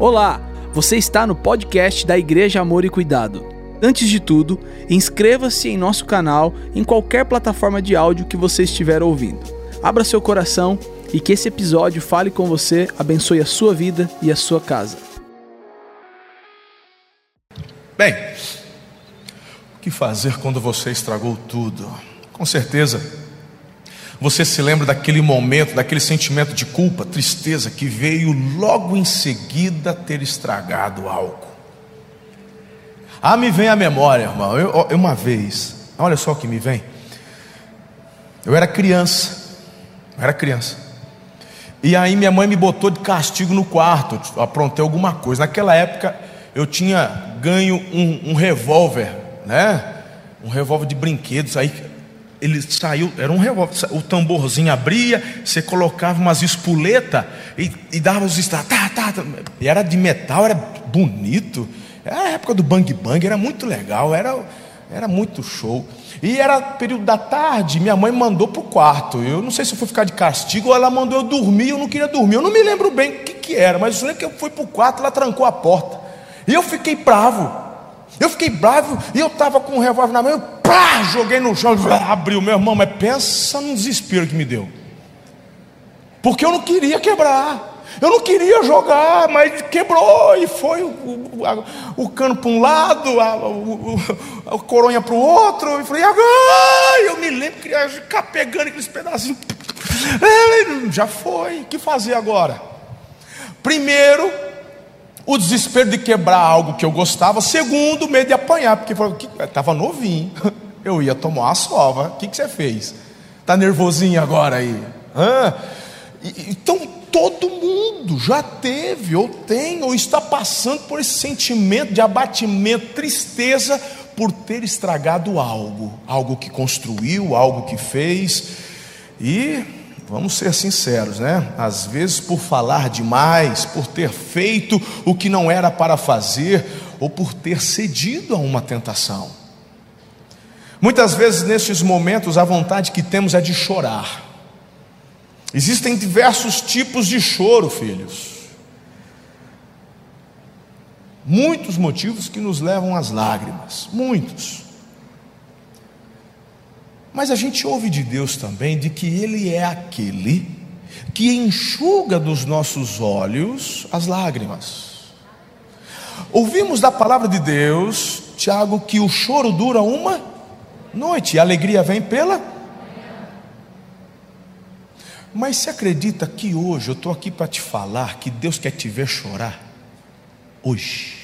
Olá, você está no podcast da Igreja Amor e Cuidado. Antes de tudo, inscreva-se em nosso canal em qualquer plataforma de áudio que você estiver ouvindo. Abra seu coração e que esse episódio fale com você, abençoe a sua vida e a sua casa. Bem, o que fazer quando você estragou tudo? Com certeza, você se lembra daquele momento, daquele sentimento de culpa, tristeza que veio logo em seguida ter estragado algo. Ah, me vem a memória, irmão. Eu, eu, uma vez, olha só o que me vem. Eu era criança, eu era criança. E aí minha mãe me botou de castigo no quarto, aprontei alguma coisa. Naquela época eu tinha ganho um, um revólver, né? Um revólver de brinquedos. Aí ele saiu, era um revólver, o tamborzinho abria, você colocava umas espuletas e, e dava os estalos, tá, tá, tá, e era de metal, era bonito. Era a época do bang bang, era muito legal, era, era muito show. E era período da tarde, minha mãe mandou para o quarto. Eu não sei se eu fui ficar de castigo ou ela mandou eu dormir, eu não queria dormir. Eu não me lembro bem o que, que era, mas eu lembro que eu fui para o quarto, ela trancou a porta. E eu fiquei bravo. Eu fiquei bravo e eu estava com um revólver na mão, eu pá, joguei no chão, abriu, meu irmão, mas pensa no desespero que me deu. Porque eu não queria quebrar. Eu não queria jogar, mas quebrou e foi o, o, o cano para um lado, a, o, a coronha para o outro. Eu falei, agora eu me lembro que ia ficar pegando aqueles pedacinhos. Já foi, o que fazer agora? Primeiro, o desespero de quebrar algo que eu gostava. Segundo, o medo de apanhar, porque estava novinho, eu ia tomar uma sova. O que, que você fez? Está nervosinho agora aí? Hã? Então, todo mundo já teve, ou tem, ou está passando por esse sentimento de abatimento, tristeza, por ter estragado algo, algo que construiu, algo que fez, e vamos ser sinceros, né? Às vezes por falar demais, por ter feito o que não era para fazer, ou por ter cedido a uma tentação. Muitas vezes nesses momentos a vontade que temos é de chorar Existem diversos tipos de choro, filhos. Muitos motivos que nos levam às lágrimas, muitos. Mas a gente ouve de Deus também de que Ele é aquele que enxuga dos nossos olhos as lágrimas. Ouvimos da palavra de Deus, Tiago, que o choro dura uma noite e a alegria vem pela mas você acredita que hoje eu estou aqui para te falar que Deus quer te ver chorar? Hoje.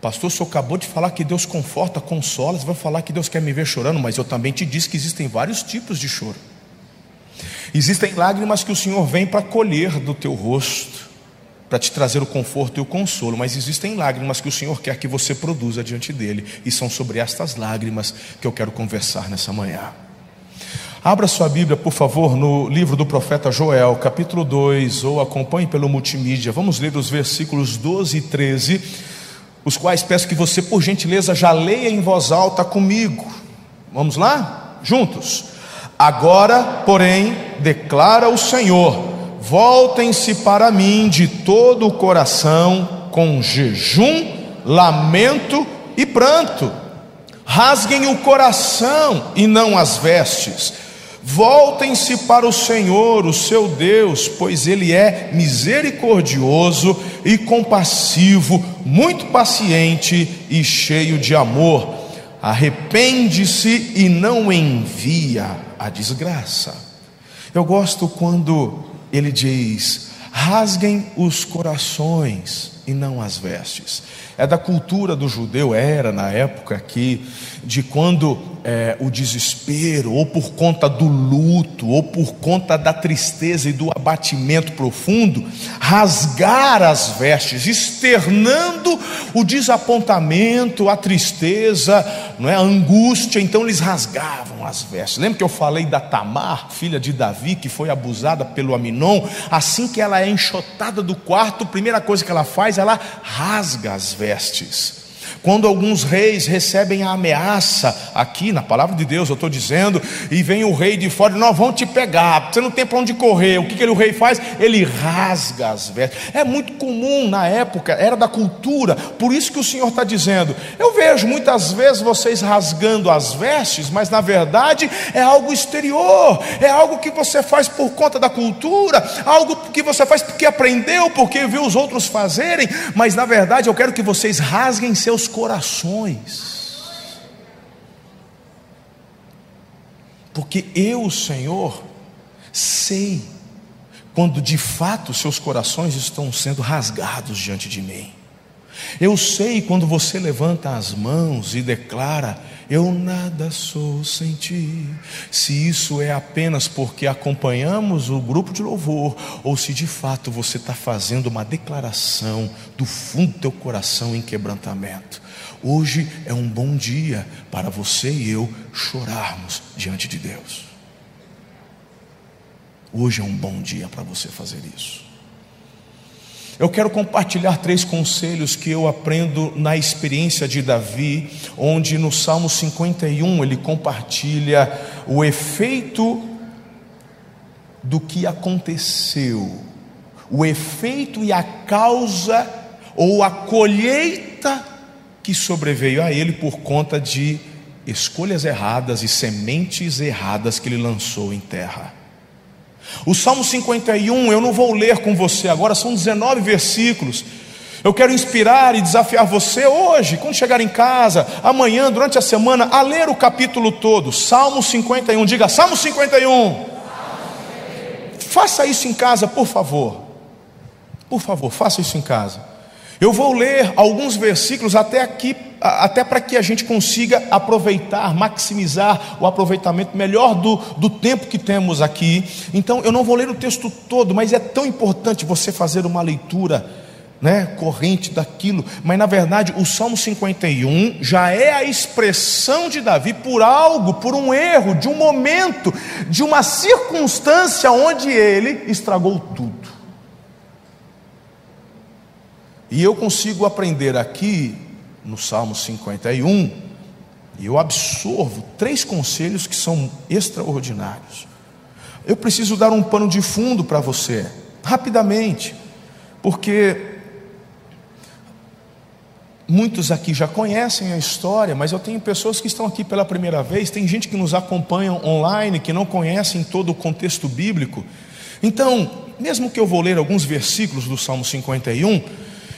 Pastor, o senhor acabou de falar que Deus conforta, consola, você vai falar que Deus quer me ver chorando, mas eu também te disse que existem vários tipos de choro. Existem lágrimas que o Senhor vem para colher do teu rosto, para te trazer o conforto e o consolo, mas existem lágrimas que o Senhor quer que você produza diante dele, e são sobre estas lágrimas que eu quero conversar nessa manhã. Abra sua Bíblia, por favor, no livro do profeta Joel, capítulo 2, ou acompanhe pelo multimídia. Vamos ler os versículos 12 e 13, os quais peço que você, por gentileza, já leia em voz alta comigo. Vamos lá? Juntos. Agora, porém, declara o Senhor: voltem-se para mim de todo o coração, com jejum, lamento e pranto. Rasguem o coração e não as vestes Voltem-se para o Senhor, o seu Deus, pois Ele é misericordioso e compassivo, muito paciente e cheio de amor. Arrepende-se e não envia a desgraça. Eu gosto quando ele diz: rasguem os corações e não as vestes. É da cultura do judeu, era na época aqui, de quando é, o desespero, ou por conta do luto, ou por conta da tristeza e do abatimento profundo, rasgar as vestes, externando o desapontamento, a tristeza, não é, a angústia, então eles rasgavam as vestes. Lembra que eu falei da Tamar, filha de Davi, que foi abusada pelo Aminon? Assim que ela é enxotada do quarto, a primeira coisa que ela faz, ela rasga as vestes Quando alguns reis recebem a ameaça, aqui na palavra de Deus eu estou dizendo, e vem o rei de fora, nós vamos te pegar, você não tem para onde correr. O que, que ele, o rei faz? Ele rasga as vestes. É muito comum na época, era da cultura, por isso que o Senhor está dizendo. Eu vejo muitas vezes vocês rasgando as vestes, mas na verdade é algo exterior, é algo que você faz por conta da cultura, algo que você faz porque aprendeu, porque viu os outros fazerem, mas na verdade eu quero que vocês rasguem seus corações. Porque eu, Senhor, sei quando de fato seus corações estão sendo rasgados diante de mim. Eu sei quando você levanta as mãos e declara: Eu nada sou sem ti. Se isso é apenas porque acompanhamos o grupo de louvor, ou se de fato você está fazendo uma declaração do fundo do teu coração em quebrantamento. Hoje é um bom dia para você e eu chorarmos diante de Deus. Hoje é um bom dia para você fazer isso. Eu quero compartilhar três conselhos que eu aprendo na experiência de Davi, onde no Salmo 51 ele compartilha o efeito do que aconteceu, o efeito e a causa ou a colheita que sobreveio a ele por conta de escolhas erradas e sementes erradas que ele lançou em terra. O Salmo 51, eu não vou ler com você agora, são 19 versículos. Eu quero inspirar e desafiar você hoje, quando chegar em casa, amanhã, durante a semana, a ler o capítulo todo. Salmo 51, diga Salmo 51. Faça isso em casa, por favor. Por favor, faça isso em casa. Eu vou ler alguns versículos até aqui, até para que a gente consiga aproveitar, maximizar o aproveitamento melhor do, do tempo que temos aqui. Então, eu não vou ler o texto todo, mas é tão importante você fazer uma leitura né, corrente daquilo, mas na verdade o Salmo 51 já é a expressão de Davi por algo, por um erro, de um momento, de uma circunstância onde ele estragou tudo. E eu consigo aprender aqui, no Salmo 51, e eu absorvo três conselhos que são extraordinários. Eu preciso dar um pano de fundo para você, rapidamente, porque muitos aqui já conhecem a história, mas eu tenho pessoas que estão aqui pela primeira vez, tem gente que nos acompanha online, que não conhecem todo o contexto bíblico. Então, mesmo que eu vou ler alguns versículos do Salmo 51,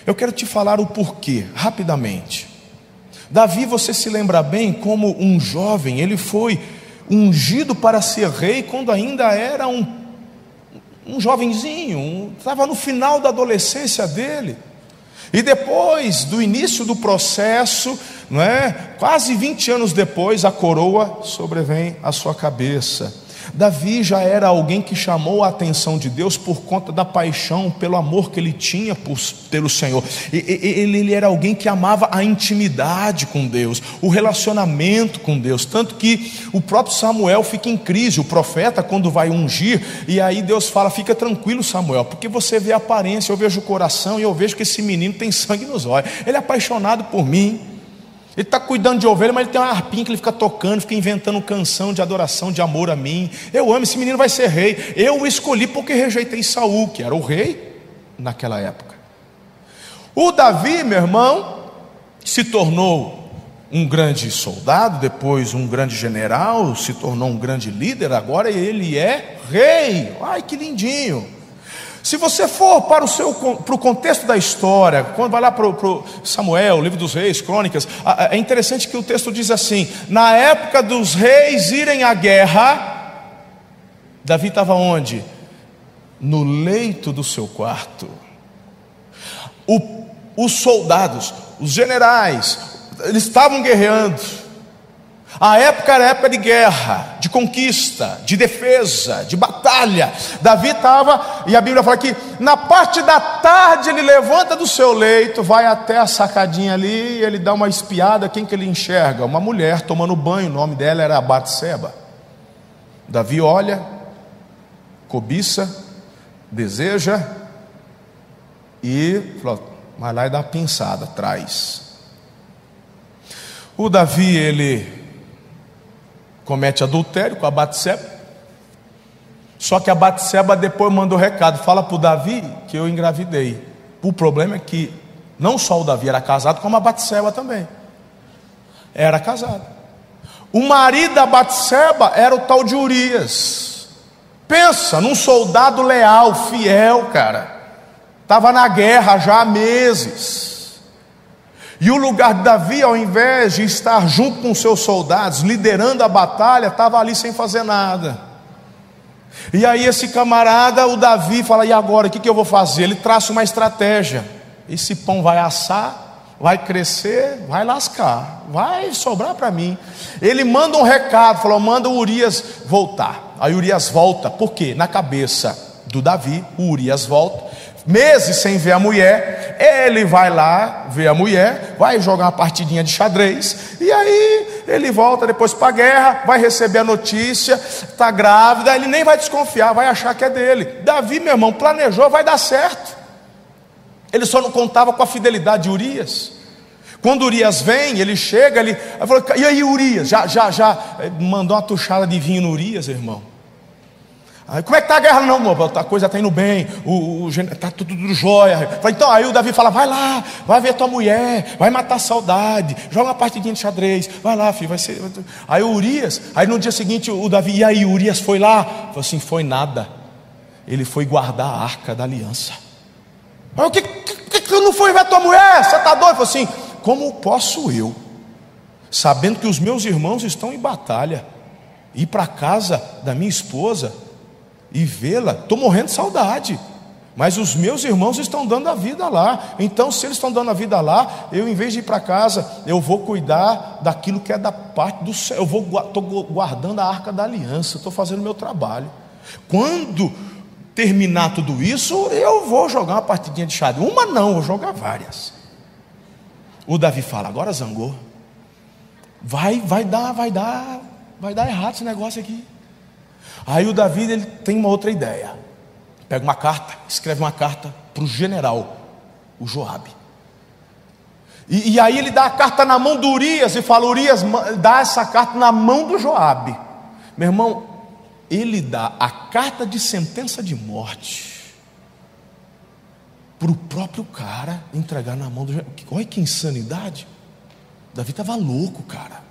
eu quero te falar o porquê, rapidamente. Davi, você se lembra bem como um jovem, ele foi ungido para ser rei quando ainda era um, um jovenzinho, estava no final da adolescência dele. E depois do início do processo, não é? quase 20 anos depois, a coroa sobrevém à sua cabeça. Davi já era alguém que chamou a atenção de Deus por conta da paixão, pelo amor que ele tinha por, pelo Senhor. Ele, ele era alguém que amava a intimidade com Deus, o relacionamento com Deus. Tanto que o próprio Samuel fica em crise, o profeta, quando vai ungir, e aí Deus fala: Fica tranquilo, Samuel, porque você vê a aparência, eu vejo o coração e eu vejo que esse menino tem sangue nos olhos, ele é apaixonado por mim. Ele está cuidando de ovelha, mas ele tem uma harpinha que ele fica tocando, fica inventando canção de adoração, de amor a mim. Eu amo, esse menino vai ser rei. Eu o escolhi porque rejeitei Saul, que era o rei naquela época. O Davi, meu irmão, se tornou um grande soldado, depois um grande general, se tornou um grande líder, agora ele é rei. Ai, que lindinho. Se você for para o, seu, para o contexto da história, quando vai lá para o Samuel, livro dos reis, crônicas, é interessante que o texto diz assim: na época dos reis irem à guerra, Davi estava onde? No leito do seu quarto. O, os soldados, os generais, eles estavam guerreando. A época era época de guerra, de conquista, de defesa, de batalha. Davi estava, e a Bíblia fala que na parte da tarde ele levanta do seu leito, vai até a sacadinha ali, e ele dá uma espiada, quem que ele enxerga? Uma mulher tomando banho, o nome dela era Batseba. Davi olha, cobiça, deseja, e fala, vai lá e dá uma pinçada, traz. O Davi, ele comete adultério com a Batseba. Só que a Batseba depois mandou recado, fala para o Davi que eu engravidei. O problema é que não só o Davi era casado, como a Batseba também. Era casado. O marido da Batseba era o tal de Urias. Pensa num soldado leal, fiel, cara. Estava na guerra já há meses. E o lugar de Davi, ao invés de estar junto com seus soldados, liderando a batalha, estava ali sem fazer nada. E aí esse camarada, o Davi, fala: e agora, o que, que eu vou fazer? Ele traça uma estratégia. Esse pão vai assar, vai crescer, vai lascar, vai sobrar para mim. Ele manda um recado, falou: manda o Urias voltar. Aí Urias volta, por quê? Na cabeça do Davi, o Urias volta. Meses sem ver a mulher, ele vai lá ver a mulher, vai jogar uma partidinha de xadrez, e aí ele volta depois para a guerra, vai receber a notícia, está grávida, ele nem vai desconfiar, vai achar que é dele. Davi, meu irmão, planejou, vai dar certo. Ele só não contava com a fidelidade de Urias. Quando Urias vem, ele chega, ele falou, e aí Urias, já, já, já mandou uma tuchada de vinho no Urias, irmão. Aí, como é que está a guerra? Não, a coisa está indo bem, o, está tudo, tudo jóia. Então, aí o Davi fala: vai lá, vai ver tua mulher, vai matar a saudade, joga uma partidinha de xadrez, vai lá, filho, vai ser. Aí o Urias, aí no dia seguinte o Davi, e aí, Urias foi lá? Falou assim: foi nada, ele foi guardar a arca da aliança. Aí, o que, que, que não foi ver tua mulher? Você está doido? Falou assim: como posso eu, sabendo que os meus irmãos estão em batalha, ir para casa da minha esposa? E vê-la, estou morrendo de saudade. Mas os meus irmãos estão dando a vida lá. Então, se eles estão dando a vida lá, eu, em vez de ir para casa, eu vou cuidar daquilo que é da parte do céu. Eu vou estou guardando a arca da aliança, estou fazendo o meu trabalho. Quando terminar tudo isso, eu vou jogar uma partidinha de xadrez. Uma não, vou jogar várias. O Davi fala: agora zangou. Vai, vai dar, vai dar, vai dar errado esse negócio aqui. Aí o Davi ele tem uma outra ideia. Pega uma carta, escreve uma carta para o general, o Joabe. E, e, aí ele dá a carta na mão do Urias e fala: Urias, dá essa carta na mão do Joabe. Meu irmão, ele dá a carta de sentença de morte para o próprio cara entregar na mão do Joabe. Olha que insanidade. Davi estava louco, cara.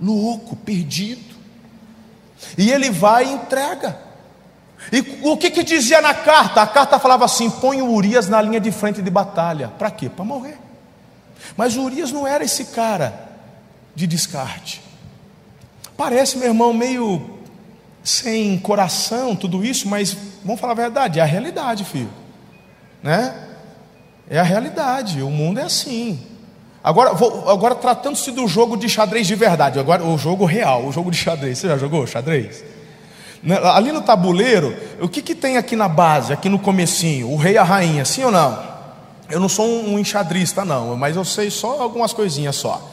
Louco, perdido. E ele vai e entrega. E o que, que dizia na carta? A carta falava assim: põe o Urias na linha de frente de batalha. Para quê? Para morrer. Mas o Urias não era esse cara de descarte. Parece, meu irmão, meio sem coração, tudo isso, mas vamos falar a verdade, é a realidade, filho. Né? É a realidade, o mundo é assim. Agora, vou, agora tratando-se do jogo de xadrez de verdade, agora o jogo real, o jogo de xadrez. Você já jogou xadrez? Né, ali no tabuleiro, o que, que tem aqui na base, aqui no comecinho? O rei e a rainha, sim ou não? Eu não sou um enxadrista, não, mas eu sei só algumas coisinhas só.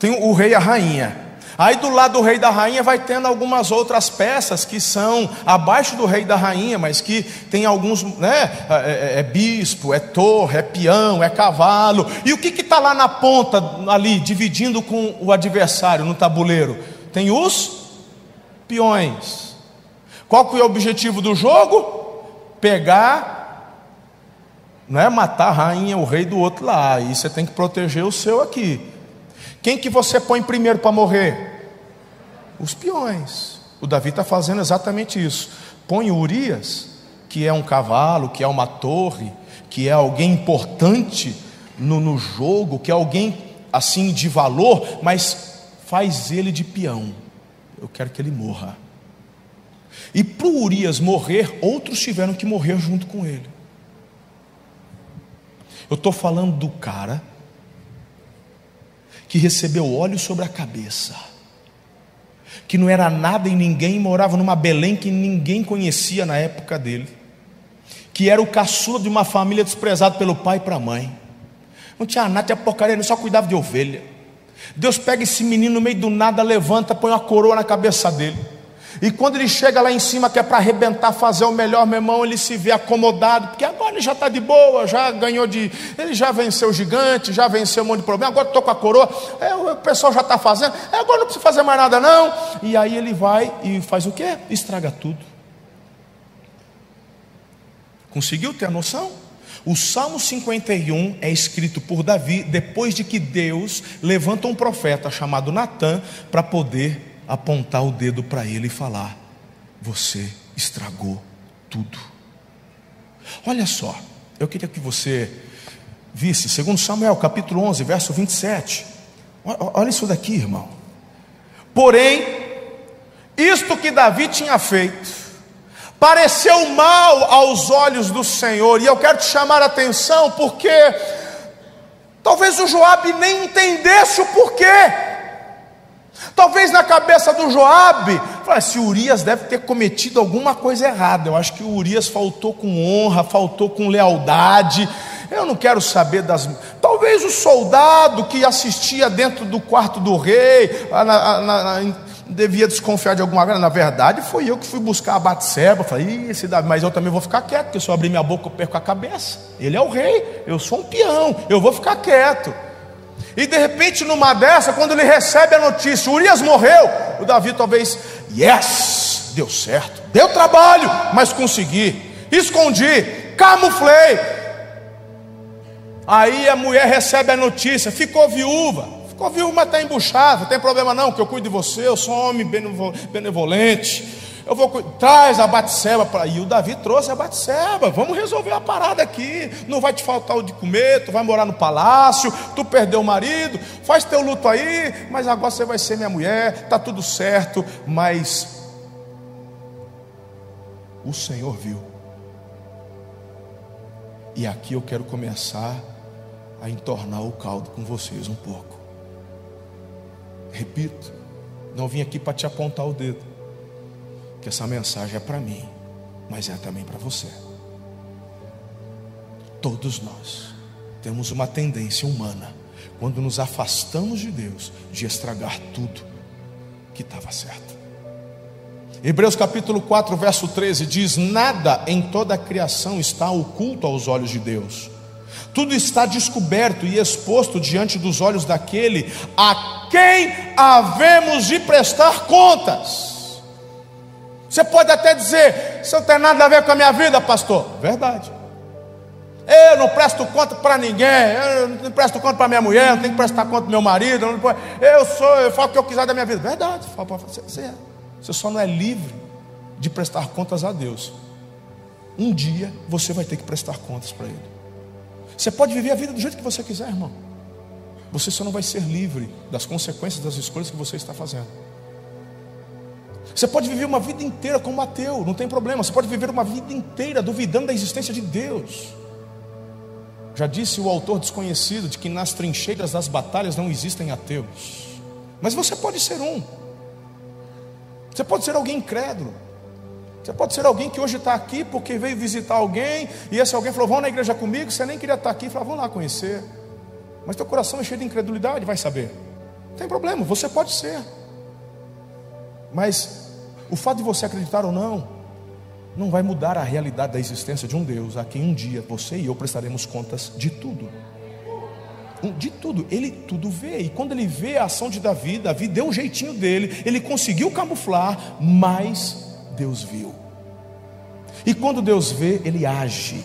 Tem o rei e a rainha. Aí do lado do rei da rainha vai tendo algumas outras peças que são abaixo do rei da rainha, mas que tem alguns, né? É, é, é bispo, é torre, é peão, é cavalo. E o que está lá na ponta, ali, dividindo com o adversário no tabuleiro? Tem os peões. Qual que é o objetivo do jogo? Pegar, não é matar a rainha, o rei do outro lá. Aí você tem que proteger o seu aqui. Quem que você põe primeiro para morrer? os peões. O Davi está fazendo exatamente isso. Põe Urias, que é um cavalo, que é uma torre, que é alguém importante no, no jogo, que é alguém assim de valor, mas faz ele de peão. Eu quero que ele morra. E para Urias morrer, outros tiveram que morrer junto com ele. Eu estou falando do cara que recebeu óleo sobre a cabeça que não era nada em ninguém, morava numa Belém que ninguém conhecia na época dele, que era o caçula de uma família desprezado pelo pai e para a mãe, não tinha nada, tinha porcaria, ele só cuidava de ovelha. Deus pega esse menino no meio do nada, levanta, põe uma coroa na cabeça dele. E quando ele chega lá em cima, que é para arrebentar, fazer o melhor, meu irmão, ele se vê acomodado, porque ele já está de boa, já ganhou de. Ele já venceu o gigante, já venceu um monte de problema. Agora estou com a coroa. É, o pessoal já está fazendo. É, agora não precisa fazer mais nada, não. E aí ele vai e faz o quê? Estraga tudo. Conseguiu ter a noção? O Salmo 51 é escrito por Davi depois de que Deus levanta um profeta chamado Natã para poder apontar o dedo para ele e falar: Você estragou tudo. Olha só, eu queria que você visse, segundo Samuel, capítulo 11, verso 27. Olha isso daqui, irmão. Porém, isto que Davi tinha feito, pareceu mal aos olhos do Senhor, e eu quero te chamar a atenção porque talvez o Joabe nem entendesse o porquê. Talvez na cabeça do Joabe, se Urias deve ter cometido alguma coisa errada. Eu acho que o Urias faltou com honra, faltou com lealdade. Eu não quero saber das. Talvez o soldado que assistia dentro do quarto do rei, na, na, na, devia desconfiar de alguma coisa. Na verdade, foi eu que fui buscar a Batseba. Falei, esse mas eu também vou ficar quieto, porque se eu abrir minha boca eu perco a cabeça. Ele é o rei, eu sou um peão, eu vou ficar quieto. E de repente, numa dessa, quando ele recebe a notícia, Urias morreu, o Davi talvez, yes, deu certo, deu trabalho, mas consegui, escondi, camuflei. Aí a mulher recebe a notícia, ficou viúva. Ficou viúva, mas está embuchado, não tem problema não, que eu cuido de você, eu sou um homem benevolente. Eu vou traz a Batseba para e o Davi trouxe a Batseba. Vamos resolver a parada aqui. Não vai te faltar o de comer, tu vai morar no palácio, tu perdeu o marido, faz teu luto aí, mas agora você vai ser minha mulher, tá tudo certo, mas o Senhor viu. E aqui eu quero começar a entornar o caldo com vocês um pouco. Repito, não vim aqui para te apontar o dedo, que essa mensagem é para mim, mas é também para você. Todos nós temos uma tendência humana, quando nos afastamos de Deus, de estragar tudo que estava certo. Hebreus capítulo 4, verso 13 diz: Nada em toda a criação está oculto aos olhos de Deus tudo está descoberto e exposto diante dos olhos daquele a quem havemos de prestar contas. Você pode até dizer, isso não tem nada a ver com a minha vida, pastor. Verdade. Eu não presto conta para ninguém, eu não presto conta para minha mulher, não tenho que prestar conta para meu marido, eu sou, eu falo o que eu quiser da minha vida. Verdade, você, você só não é livre de prestar contas a Deus. Um dia você vai ter que prestar contas para Ele. Você pode viver a vida do jeito que você quiser, irmão. Você só não vai ser livre das consequências das escolhas que você está fazendo. Você pode viver uma vida inteira como ateu, não tem problema. Você pode viver uma vida inteira duvidando da existência de Deus. Já disse o autor desconhecido de que nas trincheiras das batalhas não existem ateus. Mas você pode ser um. Você pode ser alguém incrédulo. Você pode ser alguém que hoje está aqui porque veio visitar alguém, e esse alguém falou: Vamos na igreja comigo. Você nem queria estar aqui, falou: Vamos lá conhecer. Mas teu coração é cheio de incredulidade, vai saber. Não tem problema, você pode ser. Mas o fato de você acreditar ou não, não vai mudar a realidade da existência de um Deus a quem um dia você e eu prestaremos contas de tudo. De tudo, ele tudo vê. E quando ele vê a ação de Davi, Davi deu o jeitinho dele, ele conseguiu camuflar, mas Deus viu. E quando Deus vê, ele age.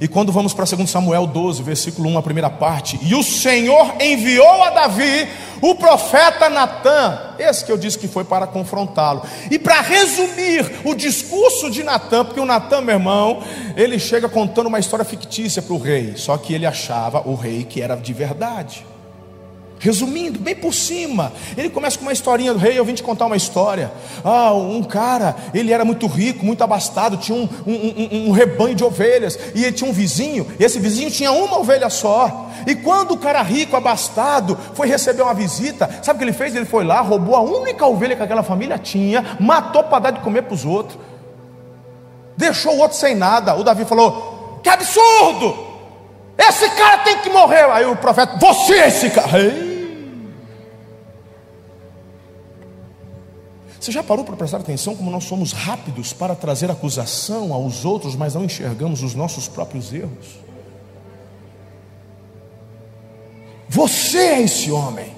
E quando vamos para 2 Samuel 12, versículo 1, a primeira parte, e o Senhor enviou a Davi o profeta Natã, esse que eu disse que foi para confrontá-lo. E para resumir o discurso de Natã, porque o Natã, meu irmão, ele chega contando uma história fictícia para o rei, só que ele achava o rei que era de verdade. Resumindo, bem por cima, ele começa com uma historinha do rei. Eu vim te contar uma história. Ah, um cara, ele era muito rico, muito abastado, tinha um, um, um, um rebanho de ovelhas, e ele tinha um vizinho, e esse vizinho tinha uma ovelha só. E quando o cara rico, abastado, foi receber uma visita, sabe o que ele fez? Ele foi lá, roubou a única ovelha que aquela família tinha, matou para dar de comer para os outros, deixou o outro sem nada. O Davi falou: Que absurdo! Esse cara tem que morrer. Aí o profeta, você é esse cara. Ei. Você já parou para prestar atenção como nós somos rápidos para trazer acusação aos outros, mas não enxergamos os nossos próprios erros? Você é esse homem.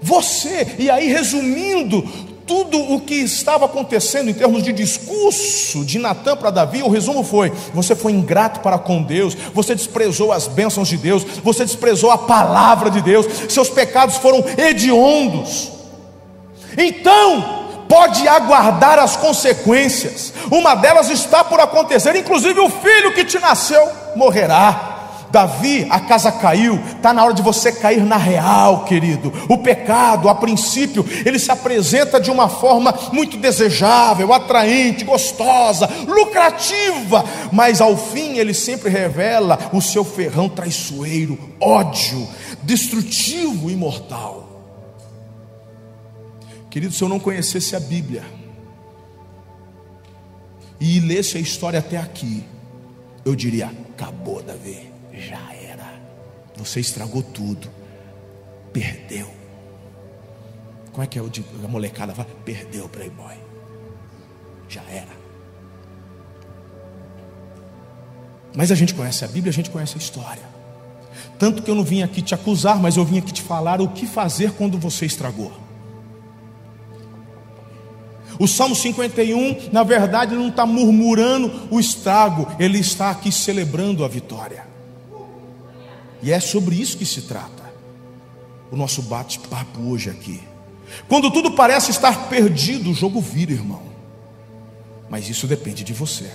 Você, e aí resumindo tudo o que estava acontecendo em termos de discurso de Natan para Davi, o resumo foi: você foi ingrato para com Deus, você desprezou as bênçãos de Deus, você desprezou a palavra de Deus, seus pecados foram hediondos. Então, pode aguardar as consequências, uma delas está por acontecer, inclusive o filho que te nasceu morrerá. Davi, a casa caiu, está na hora de você cair na real, querido. O pecado, a princípio, ele se apresenta de uma forma muito desejável, atraente, gostosa, lucrativa, mas ao fim ele sempre revela o seu ferrão traiçoeiro, ódio, destrutivo e mortal. Querido, se eu não conhecesse a Bíblia e lesse a história até aqui, eu diria: acabou, Davi já era. Você estragou tudo. Perdeu. Como é que é o de, a molecada fala? Perdeu o Playboy. Já era. Mas a gente conhece a Bíblia, a gente conhece a história. Tanto que eu não vim aqui te acusar, mas eu vim aqui te falar o que fazer quando você estragou. O Salmo 51, na verdade, não está murmurando o estrago, ele está aqui celebrando a vitória. E é sobre isso que se trata o nosso bate-papo hoje aqui. Quando tudo parece estar perdido, o jogo vira, irmão. Mas isso depende de você.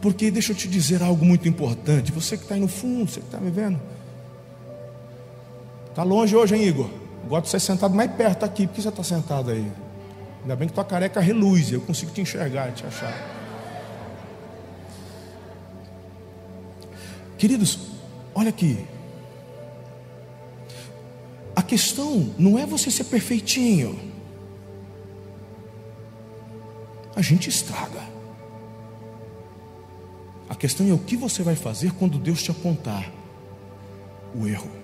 Porque deixa eu te dizer algo muito importante. Você que está aí no fundo, você que está me vendo. Está longe hoje, hein, Igor? gosto de ser sentado mais perto aqui. Por que você está sentado aí? Ainda bem que tua careca reluz. Eu consigo te enxergar, te achar. Queridos, Olha aqui. A questão não é você ser perfeitinho. A gente estraga. A questão é o que você vai fazer quando Deus te apontar o erro.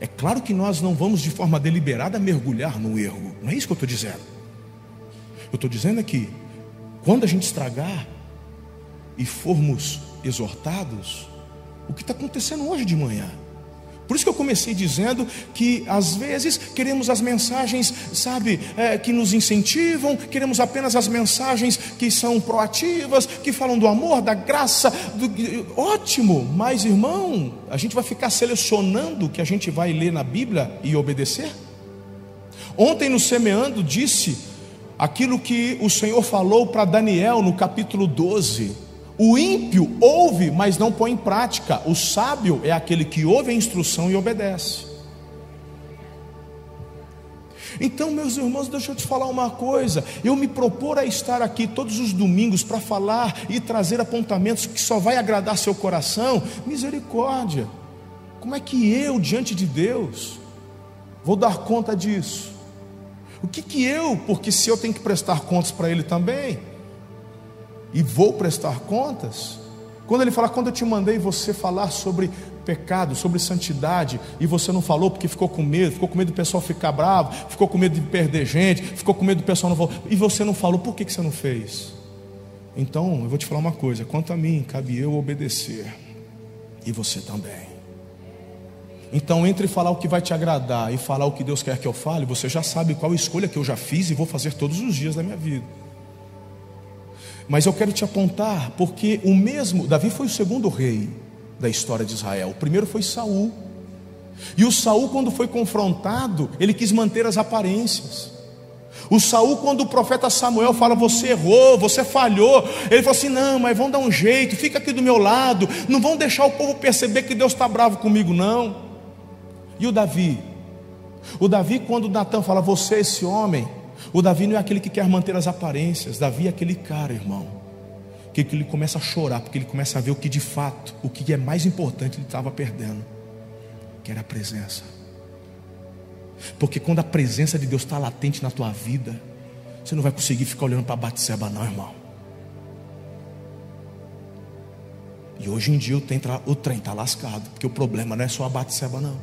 É claro que nós não vamos de forma deliberada mergulhar no erro. Não é isso que eu estou dizendo. Eu estou dizendo é que quando a gente estragar e formos exortados, o que está acontecendo hoje de manhã. Por isso que eu comecei dizendo que às vezes queremos as mensagens, sabe, é, que nos incentivam, queremos apenas as mensagens que são proativas, que falam do amor, da graça, do... ótimo, mas irmão, a gente vai ficar selecionando o que a gente vai ler na Bíblia e obedecer? Ontem no Semeando disse aquilo que o Senhor falou para Daniel no capítulo 12 o ímpio ouve, mas não põe em prática. O sábio é aquele que ouve a instrução e obedece. Então, meus irmãos, deixa eu te falar uma coisa. Eu me propor a estar aqui todos os domingos para falar e trazer apontamentos que só vai agradar seu coração. Misericórdia. Como é que eu, diante de Deus, vou dar conta disso? O que que eu, porque se eu tenho que prestar contas para Ele também, e vou prestar contas? Quando ele fala, quando eu te mandei você falar sobre pecado, sobre santidade, e você não falou porque ficou com medo, ficou com medo do pessoal ficar bravo, ficou com medo de perder gente, ficou com medo do pessoal não falar, e você não falou, por que, que você não fez? Então, eu vou te falar uma coisa: quanto a mim, cabe eu obedecer, e você também. Então, entre falar o que vai te agradar e falar o que Deus quer que eu fale, você já sabe qual escolha que eu já fiz e vou fazer todos os dias da minha vida. Mas eu quero te apontar, porque o mesmo, Davi foi o segundo rei da história de Israel. O primeiro foi Saul. E o Saul, quando foi confrontado, ele quis manter as aparências. O Saul, quando o profeta Samuel fala, você errou, você falhou, ele falou assim: não, mas vão dar um jeito, fica aqui do meu lado, não vão deixar o povo perceber que Deus está bravo comigo, não. E o Davi? O Davi, quando Natan fala, você é esse homem, o Davi não é aquele que quer manter as aparências. Davi é aquele cara, irmão, que ele começa a chorar, porque ele começa a ver o que de fato, o que é mais importante ele estava perdendo, que era a presença. Porque quando a presença de Deus está latente na tua vida, você não vai conseguir ficar olhando para Batseba, não, irmão. E hoje em dia o trem está lascado, porque o problema não é só a Batseba, não.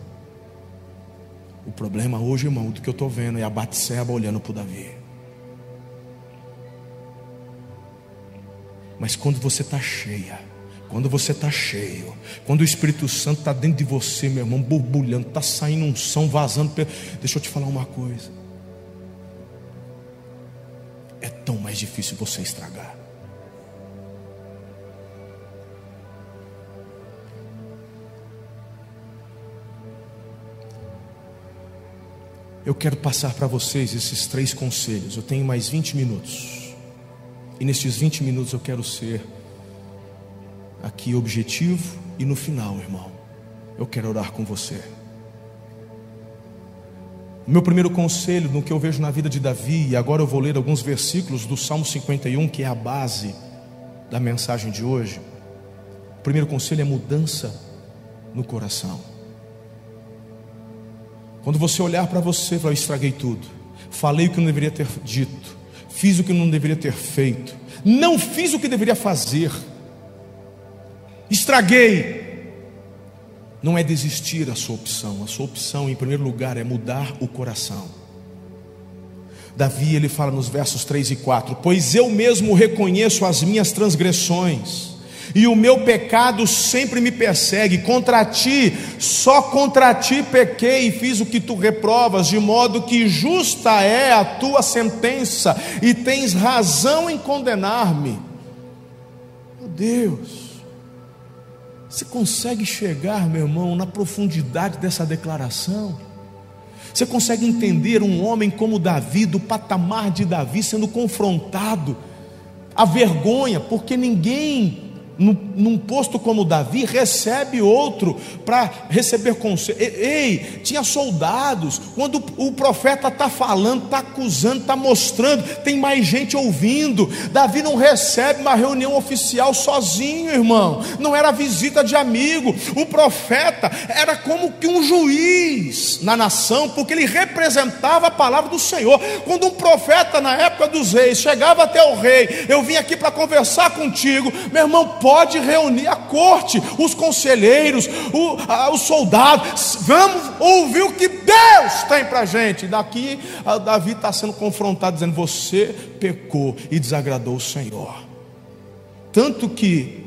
O problema hoje, irmão, do que eu estou vendo é a Batseba olhando para o Davi. Mas quando você está cheia, quando você está cheio, quando o Espírito Santo está dentro de você, meu irmão, borbulhando, está saindo um som, vazando. Deixa eu te falar uma coisa. É tão mais difícil você estragar. Eu quero passar para vocês esses três conselhos. Eu tenho mais 20 minutos. E nesses 20 minutos eu quero ser aqui objetivo e no final, irmão, eu quero orar com você. O meu primeiro conselho, no que eu vejo na vida de Davi, e agora eu vou ler alguns versículos do Salmo 51, que é a base da mensagem de hoje. O primeiro conselho é mudança no coração. Quando você olhar para você, falar, eu estraguei tudo, falei o que não deveria ter dito, fiz o que não deveria ter feito, não fiz o que deveria fazer, estraguei. Não é desistir a sua opção, a sua opção, em primeiro lugar, é mudar o coração. Davi ele fala nos versos 3 e 4: Pois eu mesmo reconheço as minhas transgressões, e o meu pecado sempre me persegue. Contra ti, só contra ti pequei e fiz o que tu reprovas, de modo que justa é a tua sentença, e tens razão em condenar-me. Meu Deus, você consegue chegar, meu irmão, na profundidade dessa declaração? Você consegue entender um homem como Davi, do patamar de Davi, sendo confrontado, a vergonha, porque ninguém num, posto como Davi, recebe outro para receber conselho. Ei, tinha soldados. Quando o profeta está falando, está acusando, está mostrando, tem mais gente ouvindo. Davi não recebe uma reunião oficial sozinho, irmão. Não era visita de amigo. O profeta era como que um juiz na nação, porque ele representava a palavra do Senhor. Quando um profeta, na época dos reis, chegava até o rei, eu vim aqui para conversar contigo, meu irmão, pode reunir a corte, os conselheiros, o, a, os soldados. Vamos ouvir o que Deus tem para a gente. Daqui, a Davi está sendo confrontado, dizendo: Você pecou e desagradou o Senhor. Tanto que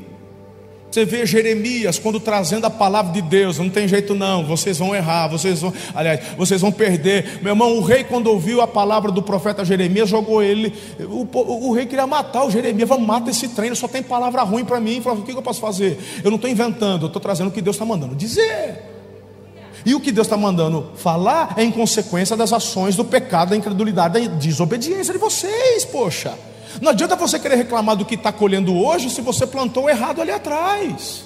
você vê Jeremias quando trazendo a palavra de Deus, não tem jeito não, vocês vão errar, vocês vão, aliás, vocês vão perder. Meu irmão, o rei quando ouviu a palavra do profeta Jeremias, jogou ele, o, o, o rei queria matar o Jeremias, vamos matar esse trem, só tem palavra ruim para mim. Falou, o que eu posso fazer? Eu não estou inventando, eu estou trazendo o que Deus está mandando dizer. E o que Deus está mandando falar é em consequência das ações do pecado, da incredulidade, da desobediência de vocês, poxa. Não adianta você querer reclamar do que está colhendo hoje se você plantou errado ali atrás.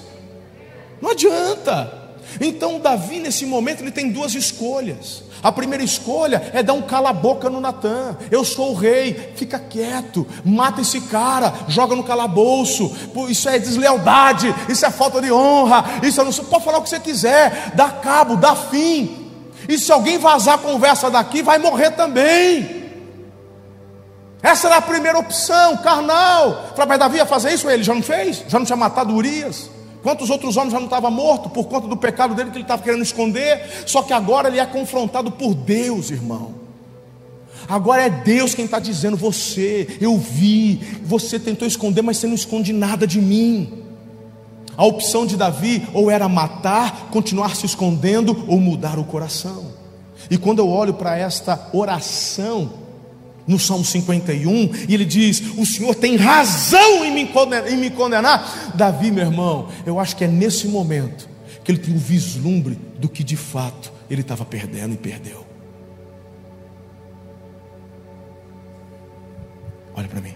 Não adianta. Então Davi nesse momento ele tem duas escolhas. A primeira escolha é dar um cala-boca no Natan. Eu sou o rei, fica quieto, mata esse cara, joga no calabouço. Isso é deslealdade, isso é falta de honra. Isso não pode falar o que você quiser, dá cabo, dá fim. E se alguém vazar a conversa daqui, vai morrer também. Essa era a primeira opção, carnal. Falei, mas Davi ia fazer isso? Ele já não fez? Já não tinha matado Urias? Quantos outros homens já não estavam mortos por conta do pecado dele que ele estava querendo esconder? Só que agora ele é confrontado por Deus, irmão. Agora é Deus quem está dizendo: Você, eu vi, você tentou esconder, mas você não esconde nada de mim. A opção de Davi ou era matar, continuar se escondendo, ou mudar o coração. E quando eu olho para esta oração, no Salmo 51, e ele diz: O Senhor tem razão em me, condenar, em me condenar. Davi, meu irmão, eu acho que é nesse momento que ele tem o um vislumbre do que de fato ele estava perdendo e perdeu. Olha para mim.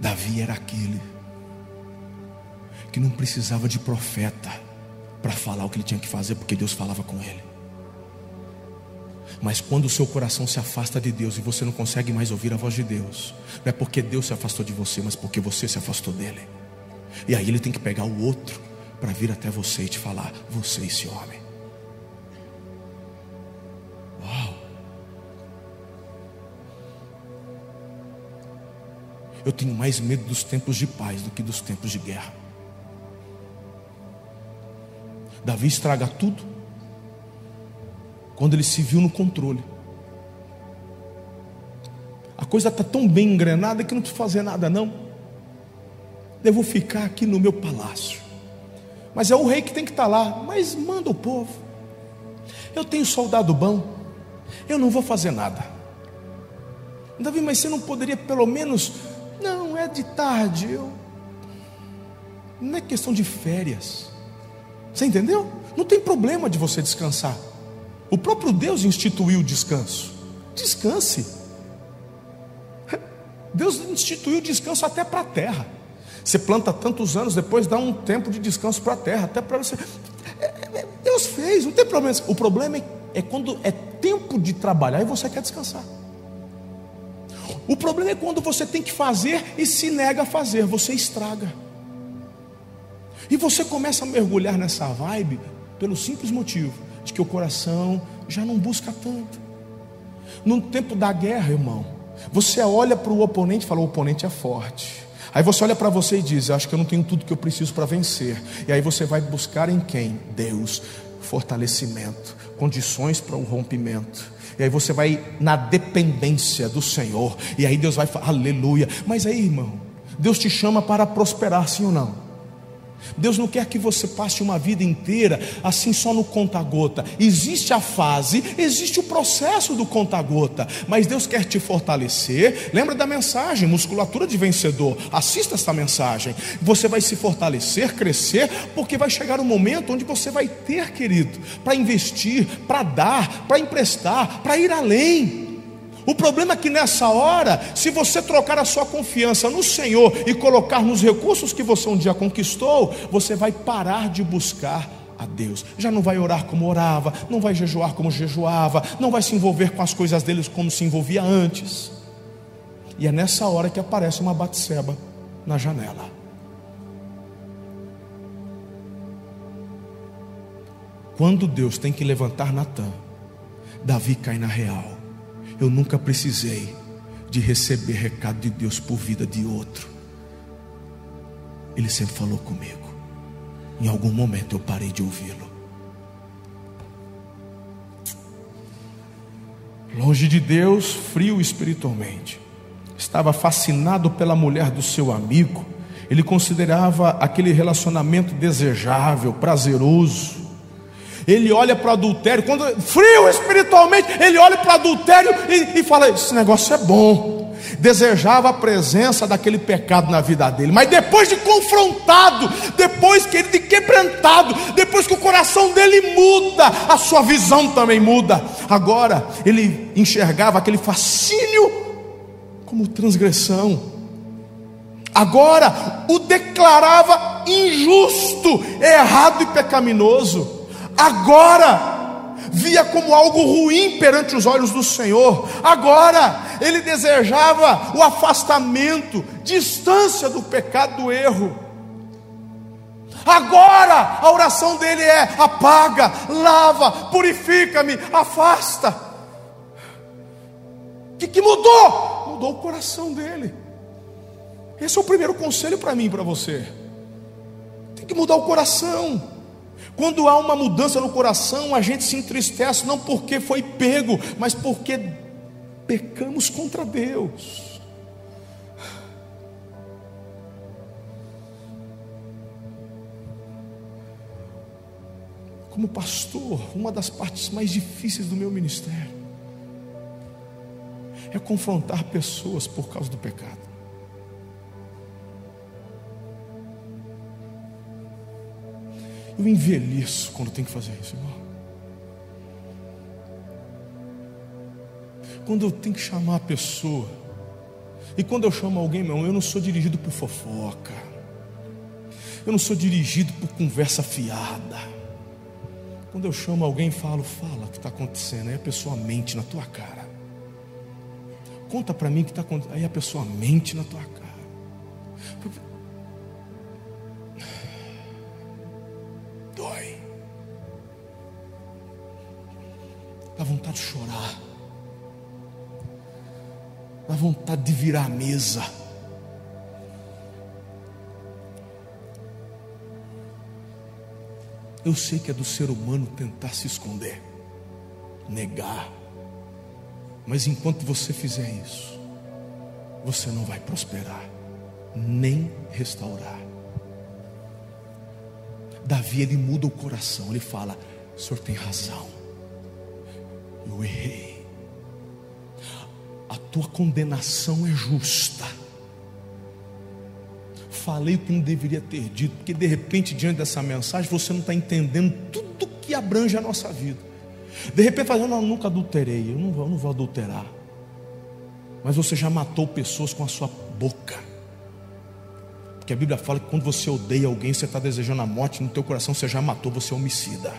Davi era aquele que não precisava de profeta para falar o que ele tinha que fazer, porque Deus falava com ele. Mas quando o seu coração se afasta de Deus e você não consegue mais ouvir a voz de Deus, não é porque Deus se afastou de você, mas porque você se afastou dele. E aí ele tem que pegar o outro para vir até você e te falar: Você, é esse homem. Uau! Eu tenho mais medo dos tempos de paz do que dos tempos de guerra. Davi estraga tudo quando ele se viu no controle. A coisa está tão bem engrenada que não precisa fazer nada, não. Devo ficar aqui no meu palácio. Mas é o rei que tem que estar tá lá. Mas manda o povo. Eu tenho soldado bom. Eu não vou fazer nada. Davi, mas você não poderia pelo menos. Não, é de tarde. Eu... Não é questão de férias. Você entendeu? Não tem problema de você descansar. O próprio Deus instituiu o descanso. Descanse. Deus instituiu o descanso até para a terra. Você planta tantos anos, depois dá um tempo de descanso para a terra, até para você. É, é, Deus fez, não tem problema. O problema é, é quando é tempo de trabalhar e você quer descansar. O problema é quando você tem que fazer e se nega a fazer, você estraga. E você começa a mergulhar nessa vibe pelo simples motivo de que o coração já não busca tanto. No tempo da guerra, irmão, você olha para o oponente e fala: o oponente é forte. Aí você olha para você e diz: Acho que eu não tenho tudo que eu preciso para vencer. E aí você vai buscar em quem? Deus, fortalecimento, condições para o rompimento. E aí você vai na dependência do Senhor. E aí Deus vai falar, aleluia. Mas aí, irmão, Deus te chama para prosperar, sim ou não? Deus não quer que você passe uma vida inteira assim só no conta-gota. Existe a fase, existe o processo do conta-gota, mas Deus quer te fortalecer. Lembra da mensagem, musculatura de vencedor. Assista esta mensagem. Você vai se fortalecer, crescer, porque vai chegar um momento onde você vai ter, querido, para investir, para dar, para emprestar, para ir além. O problema é que nessa hora, se você trocar a sua confiança no Senhor e colocar nos recursos que você um dia conquistou, você vai parar de buscar a Deus. Já não vai orar como orava, não vai jejuar como jejuava, não vai se envolver com as coisas deles como se envolvia antes. E é nessa hora que aparece uma Batseba na janela. Quando Deus tem que levantar Natan, Davi cai na real. Eu nunca precisei de receber recado de Deus por vida de outro. Ele sempre falou comigo. Em algum momento eu parei de ouvi-lo. Longe de Deus, frio espiritualmente. Estava fascinado pela mulher do seu amigo. Ele considerava aquele relacionamento desejável, prazeroso ele olha para adultério, quando frio espiritualmente, ele olha para adultério e, e fala: Esse negócio é bom. Desejava a presença daquele pecado na vida dele, mas depois de confrontado, depois que ele de quebrantado, depois que o coração dele muda, a sua visão também muda. Agora ele enxergava aquele fascínio como transgressão. Agora o declarava injusto, errado e pecaminoso agora via como algo ruim perante os olhos do Senhor. Agora ele desejava o afastamento, distância do pecado, do erro. Agora a oração dele é: apaga, lava, purifica-me, afasta. O que, que mudou? Mudou o coração dele. Esse é o primeiro conselho para mim e para você. Tem que mudar o coração. Quando há uma mudança no coração, a gente se entristece não porque foi pego, mas porque pecamos contra Deus. Como pastor, uma das partes mais difíceis do meu ministério é confrontar pessoas por causa do pecado. Eu envelheço quando tenho que fazer isso, irmão. Quando eu tenho que chamar a pessoa, e quando eu chamo alguém, meu, eu não sou dirigido por fofoca, eu não sou dirigido por conversa fiada. Quando eu chamo alguém falo, fala o que está acontecendo, aí a pessoa mente na tua cara. Conta para mim o que está acontecendo, aí a pessoa mente na tua cara. Dá vontade de chorar. Dá vontade de virar a mesa. Eu sei que é do ser humano tentar se esconder, negar. Mas enquanto você fizer isso, você não vai prosperar, nem restaurar. Davi ele muda o coração, ele fala: o senhor tem razão, eu errei, a tua condenação é justa falei o que não deveria ter dito, porque de repente, diante dessa mensagem, você não está entendendo tudo que abrange a nossa vida. De repente, falando, não, eu nunca adulterei, eu não eu não vou adulterar. Mas você já matou pessoas com a sua boca. Porque a Bíblia fala que quando você odeia alguém, você está desejando a morte, no teu coração você já matou, você é homicida.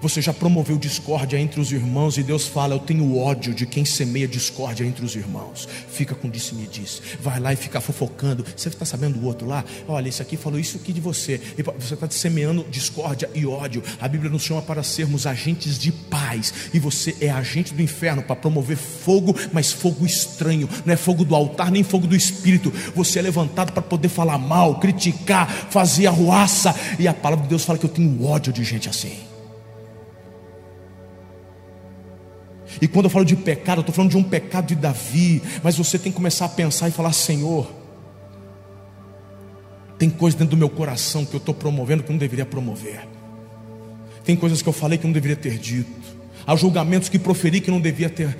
Você já promoveu discórdia entre os irmãos e Deus fala: Eu tenho ódio de quem semeia discórdia entre os irmãos. Fica com disse. Vai lá e fica fofocando. Você está sabendo o outro lá? Olha, esse aqui falou isso aqui de você. E você está semeando discórdia e ódio. A Bíblia nos chama para sermos agentes de paz. E você é agente do inferno para promover fogo, mas fogo estranho. Não é fogo do altar, nem fogo do espírito. Você é levantado para poder falar mal, criticar, fazer arruaça. E a palavra de Deus fala que eu tenho ódio de gente assim. E quando eu falo de pecado, eu estou falando de um pecado de Davi. Mas você tem que começar a pensar e falar: Senhor, tem coisas dentro do meu coração que eu estou promovendo que eu não deveria promover. Tem coisas que eu falei que eu não deveria ter dito. Há julgamentos que proferi que não devia ter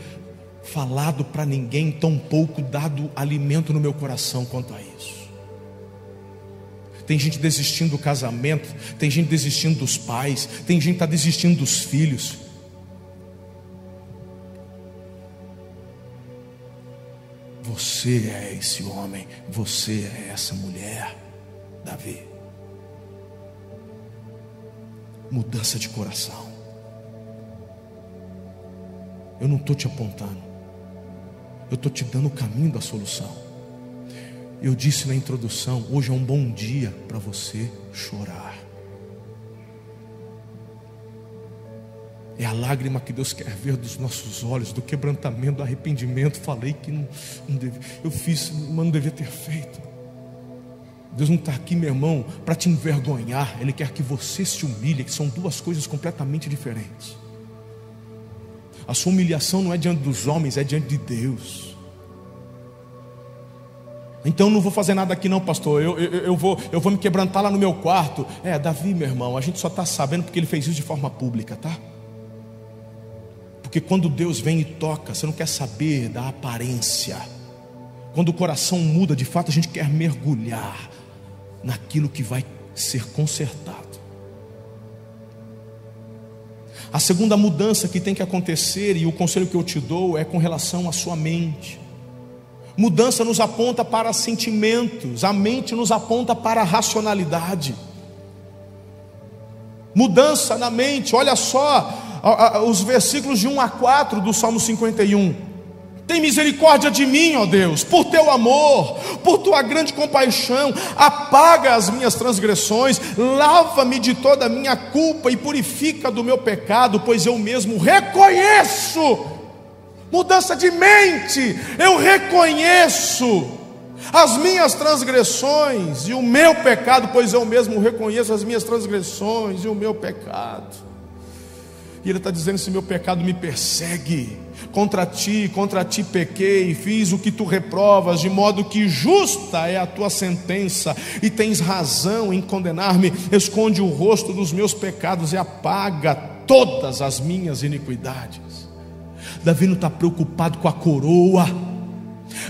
falado para ninguém, tão pouco dado alimento no meu coração quanto a isso. Tem gente desistindo do casamento, tem gente desistindo dos pais, tem gente que está desistindo dos filhos. Você é esse homem, você é essa mulher, Davi. Mudança de coração. Eu não estou te apontando, eu estou te dando o caminho da solução. Eu disse na introdução: hoje é um bom dia para você chorar. É a lágrima que Deus quer ver dos nossos olhos, do quebrantamento, do arrependimento. Falei que não, não deve, eu fiz, mas não devia ter feito. Deus não está aqui, meu irmão, para te envergonhar. Ele quer que você se humilhe, que são duas coisas completamente diferentes. A sua humilhação não é diante dos homens, é diante de Deus. Então não vou fazer nada aqui não, pastor. Eu, eu, eu, vou, eu vou me quebrantar lá no meu quarto. É, Davi, meu irmão, a gente só está sabendo porque ele fez isso de forma pública, tá? Porque quando Deus vem e toca, você não quer saber da aparência. Quando o coração muda, de fato a gente quer mergulhar naquilo que vai ser consertado. A segunda mudança que tem que acontecer, e o conselho que eu te dou, é com relação à sua mente. Mudança nos aponta para sentimentos, a mente nos aponta para a racionalidade. Mudança na mente, olha só, os versículos de 1 a 4 do Salmo 51. Tem misericórdia de mim, ó Deus, por teu amor, por tua grande compaixão, apaga as minhas transgressões, lava-me de toda a minha culpa e purifica do meu pecado, pois eu mesmo reconheço. Mudança de mente, eu reconheço as minhas transgressões e o meu pecado, pois eu mesmo reconheço as minhas transgressões e o meu pecado. E ele está dizendo: se meu pecado me persegue, contra ti, contra ti pequei, fiz o que tu reprovas, de modo que justa é a tua sentença, e tens razão em condenar-me. Esconde o rosto dos meus pecados e apaga todas as minhas iniquidades. Davi não está preocupado com a coroa.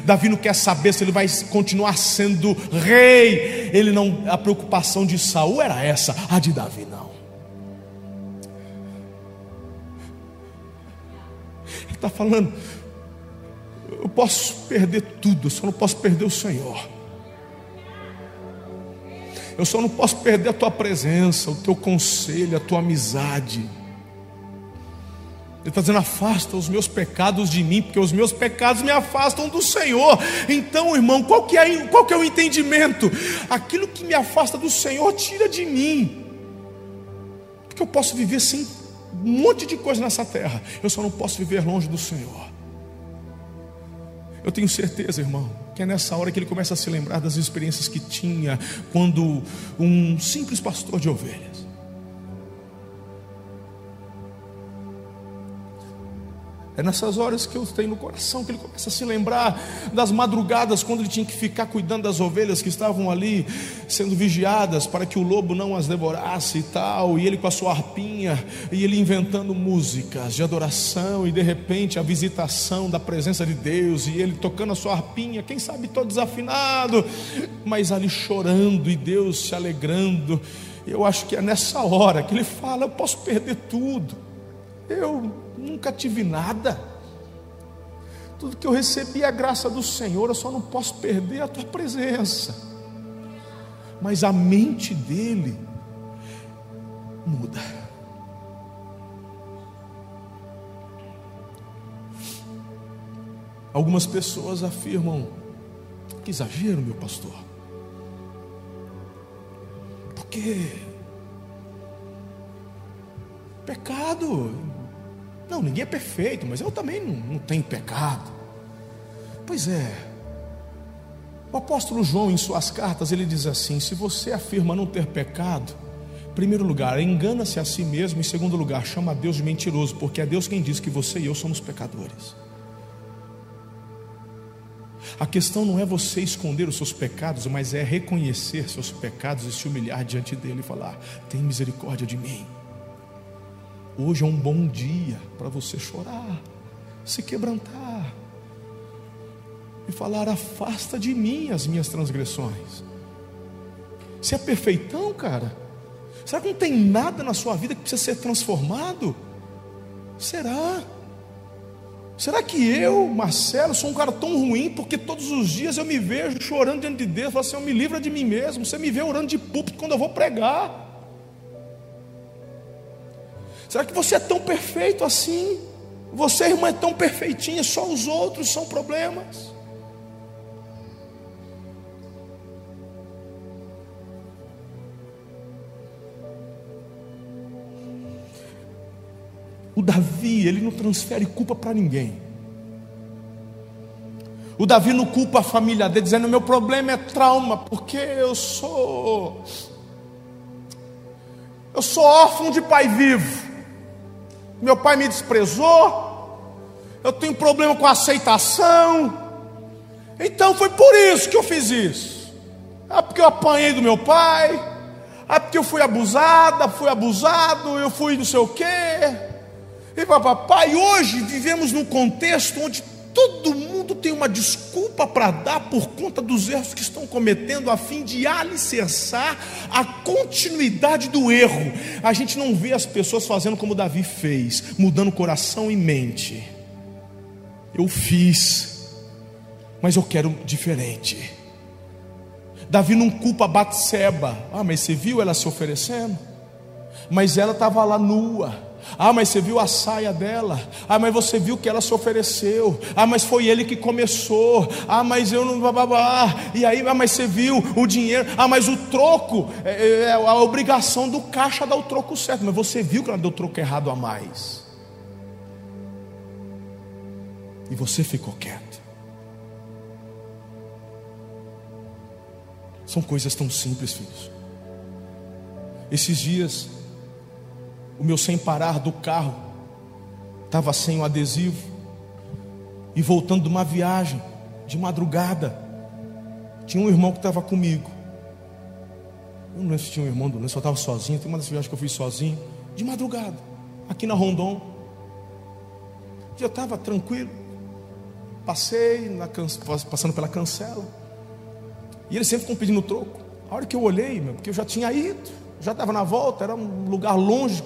Davi não quer saber se ele vai continuar sendo rei. Ele não, a preocupação de Saul era essa, a de Davi está falando, eu posso perder tudo, eu só não posso perder o Senhor. Eu só não posso perder a tua presença, o teu conselho, a tua amizade. Ele está dizendo: afasta os meus pecados de mim, porque os meus pecados me afastam do Senhor. Então, irmão, qual que é, qual que é o entendimento? Aquilo que me afasta do Senhor, tira de mim. Porque eu posso viver sem um monte de coisa nessa terra. Eu só não posso viver longe do Senhor. Eu tenho certeza, irmão, que é nessa hora que ele começa a se lembrar das experiências que tinha quando um simples pastor de ovelhas É nessas horas que eu tenho no coração que ele começa a se lembrar das madrugadas, quando ele tinha que ficar cuidando das ovelhas que estavam ali sendo vigiadas para que o lobo não as devorasse e tal. E ele com a sua arpinha, e ele inventando músicas de adoração, e de repente a visitação da presença de Deus, e ele tocando a sua arpinha, quem sabe todo desafinado, mas ali chorando e Deus se alegrando. Eu acho que é nessa hora que ele fala: Eu posso perder tudo. Eu nunca tive nada. Tudo que eu recebi é a graça do Senhor, eu só não posso perder a tua presença. Mas a mente dele muda. Algumas pessoas afirmam: que exagero, meu pastor. Porque pecado não, ninguém é perfeito, mas eu também não, não tenho pecado. Pois é. O apóstolo João, em suas cartas, ele diz assim: se você afirma não ter pecado, em primeiro lugar, engana-se a si mesmo, em segundo lugar, chama a Deus de mentiroso, porque é Deus quem diz que você e eu somos pecadores. A questão não é você esconder os seus pecados, mas é reconhecer seus pecados e se humilhar diante dele e falar: tem misericórdia de mim. Hoje é um bom dia para você chorar, se quebrantar e falar: afasta de mim as minhas transgressões. Você é perfeitão, cara? Será que não tem nada na sua vida que precisa ser transformado? Será? Será que eu, Marcelo, sou um cara tão ruim porque todos os dias eu me vejo chorando diante de Deus, falo assim, eu me livra de mim mesmo. Você me vê orando de púlpito quando eu vou pregar. Será que você é tão perfeito assim? Você, irmã, é tão perfeitinha, só os outros são problemas. O Davi, ele não transfere culpa para ninguém. O Davi não culpa a família dele, dizendo: meu problema é trauma, porque eu sou. Eu sou órfão de pai vivo meu pai me desprezou, eu tenho problema com aceitação. Então foi por isso que eu fiz isso. É porque eu apanhei do meu pai, é porque eu fui abusada, fui abusado, eu fui não sei o quê. E papai, hoje vivemos num contexto onde todo mundo tem uma desculpa para dar por conta dos erros que estão cometendo, a fim de alicerçar a continuidade do erro. A gente não vê as pessoas fazendo como Davi fez, mudando coração e mente. Eu fiz, mas eu quero diferente. Davi não culpa Batseba. Ah, mas você viu ela se oferecendo? Mas ela estava lá nua ah, mas você viu a saia dela. Ah, mas você viu que ela se ofereceu. Ah, mas foi ele que começou. Ah, mas eu não. Bababá. E aí, ah, mas você viu o dinheiro. Ah, mas o troco. É, é, é a obrigação do caixa dar o troco certo. Mas você viu que ela deu troco errado a mais. E você ficou quieto. São coisas tão simples, filhos. Esses dias o meu sem parar do carro estava sem o adesivo. E voltando de uma viagem, de madrugada, tinha um irmão que estava comigo. Eu não lembro se tinha um irmão, eu só estava sozinho. Tem uma das viagens que eu fui sozinho, de madrugada, aqui na Rondon. E eu estava tranquilo, passei, na, passando pela cancela. E eles sempre ficam pedindo troco. A hora que eu olhei, meu, porque eu já tinha ido, já estava na volta, era um lugar longe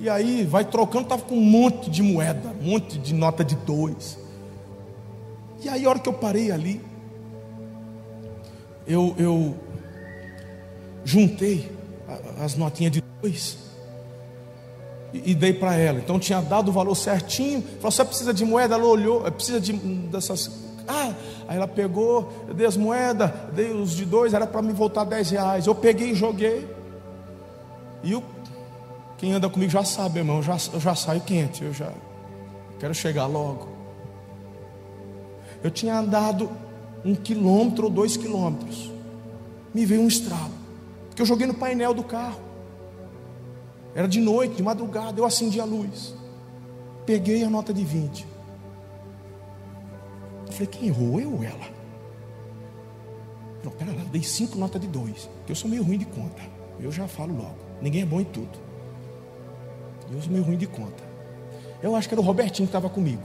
e aí vai trocando, estava com um monte de moeda, um monte de nota de dois. E aí a hora que eu parei ali, eu, eu juntei as notinhas de dois e, e dei para ela. Então tinha dado o valor certinho. Falou: você precisa de moeda? Ela olhou, precisa de dessas. Ah, aí ela pegou, eu dei as moedas, dei os de dois, era para me voltar dez reais. Eu peguei e joguei. E o quem anda comigo já sabe, irmão, eu já, eu já saio quente, eu já quero chegar logo. Eu tinha andado um quilômetro ou dois quilômetros, me veio um estralo, porque eu joguei no painel do carro. Era de noite, de madrugada, eu acendi a luz. Peguei a nota de 20. Eu falei, quem errou? Eu ou ela? Não, pera lá, dei cinco notas de dois. Porque eu sou meio ruim de conta. Eu já falo logo. Ninguém é bom em tudo. Eu sou meio ruim de conta. Eu acho que era o Robertinho que estava comigo.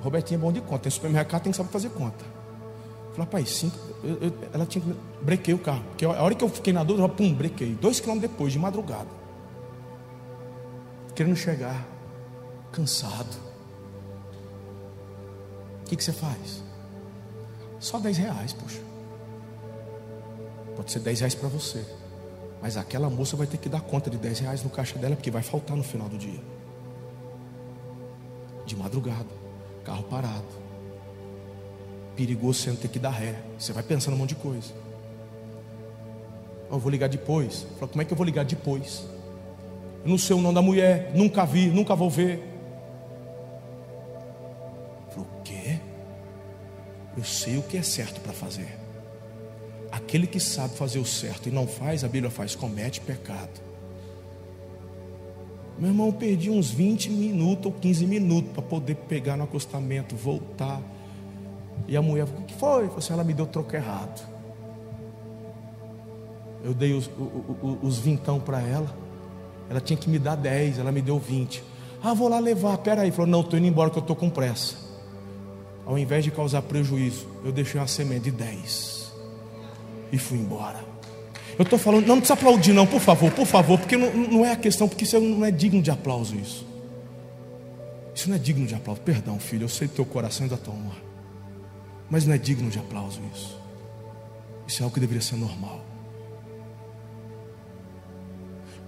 O Robertinho é bom de conta. Tem supermercado, tem que saber fazer conta. Eu falei, rapaz, cinco. Eu, eu, ela tinha que. Brequei o carro. Porque a hora que eu fiquei na dúvida, eu, pum, brequei. Dois quilômetros depois, de madrugada. Querendo chegar. Cansado. O que, que você faz? Só 10 reais, poxa. Pode ser 10 reais para você. Mas aquela moça vai ter que dar conta de 10 reais no caixa dela, porque vai faltar no final do dia. De madrugada, carro parado. Perigoso não ter que dar ré. Você vai pensando um monte de coisa. Eu vou ligar depois. Fala, como é que eu vou ligar depois? Eu não sei o nome da mulher, nunca vi, nunca vou ver. Falei, o quê? Eu sei o que é certo para fazer. Aquele que sabe fazer o certo e não faz, a Bíblia faz, comete pecado. Meu irmão, perdi uns 20 minutos ou 15 minutos para poder pegar no acostamento, voltar. E a mulher falou: O que foi? Falei assim, ela me deu troco errado. Eu dei os, os, os vintão para ela. Ela tinha que me dar 10, ela me deu 20. Ah, vou lá levar. Pera aí. Falou: Não, estou indo embora que eu estou com pressa. Ao invés de causar prejuízo, eu deixei uma semente de 10 e fui embora. Eu estou falando, não precisa aplaudir, não, por favor, por favor, porque não, não é a questão, porque isso não é digno de aplauso. Isso, isso não é digno de aplauso. Perdão, filho, eu sei do teu coração e da tua honra, mas não é digno de aplauso. Isso, isso é algo que deveria ser normal.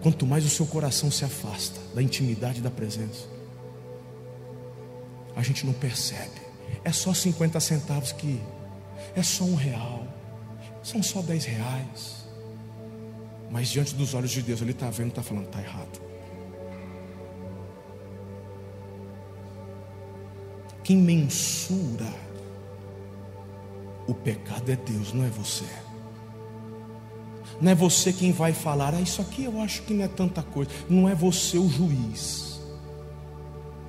Quanto mais o seu coração se afasta da intimidade da presença, a gente não percebe. É só 50 centavos que é só um real. São só 10 reais. Mas diante dos olhos de Deus, Ele está vendo, está falando, está errado. Quem mensura o pecado é Deus, não é você. Não é você quem vai falar, ah, isso aqui eu acho que não é tanta coisa. Não é você o juiz.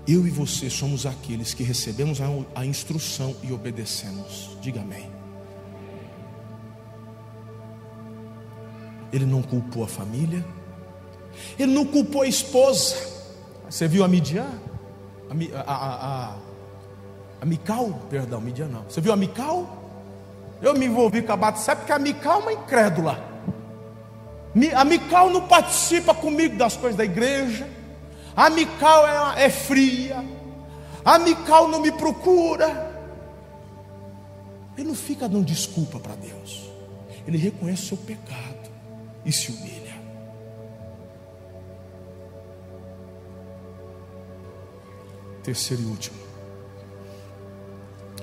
Eu e você somos aqueles que recebemos a, a instrução e obedecemos. Diga amém. Ele não culpou a família, ele não culpou a esposa. Você viu a Midian? A, a, a, a Mical? Perdão, Midian não. Você viu a Mical? Eu me envolvi com a Batseba porque a Mical é uma incrédula. A Mical não participa comigo das coisas da igreja. A Mical é, é fria. A Mical não me procura. Ele não fica dando desculpa para Deus. Ele reconhece o seu pecado e se humilha. Terceiro e último.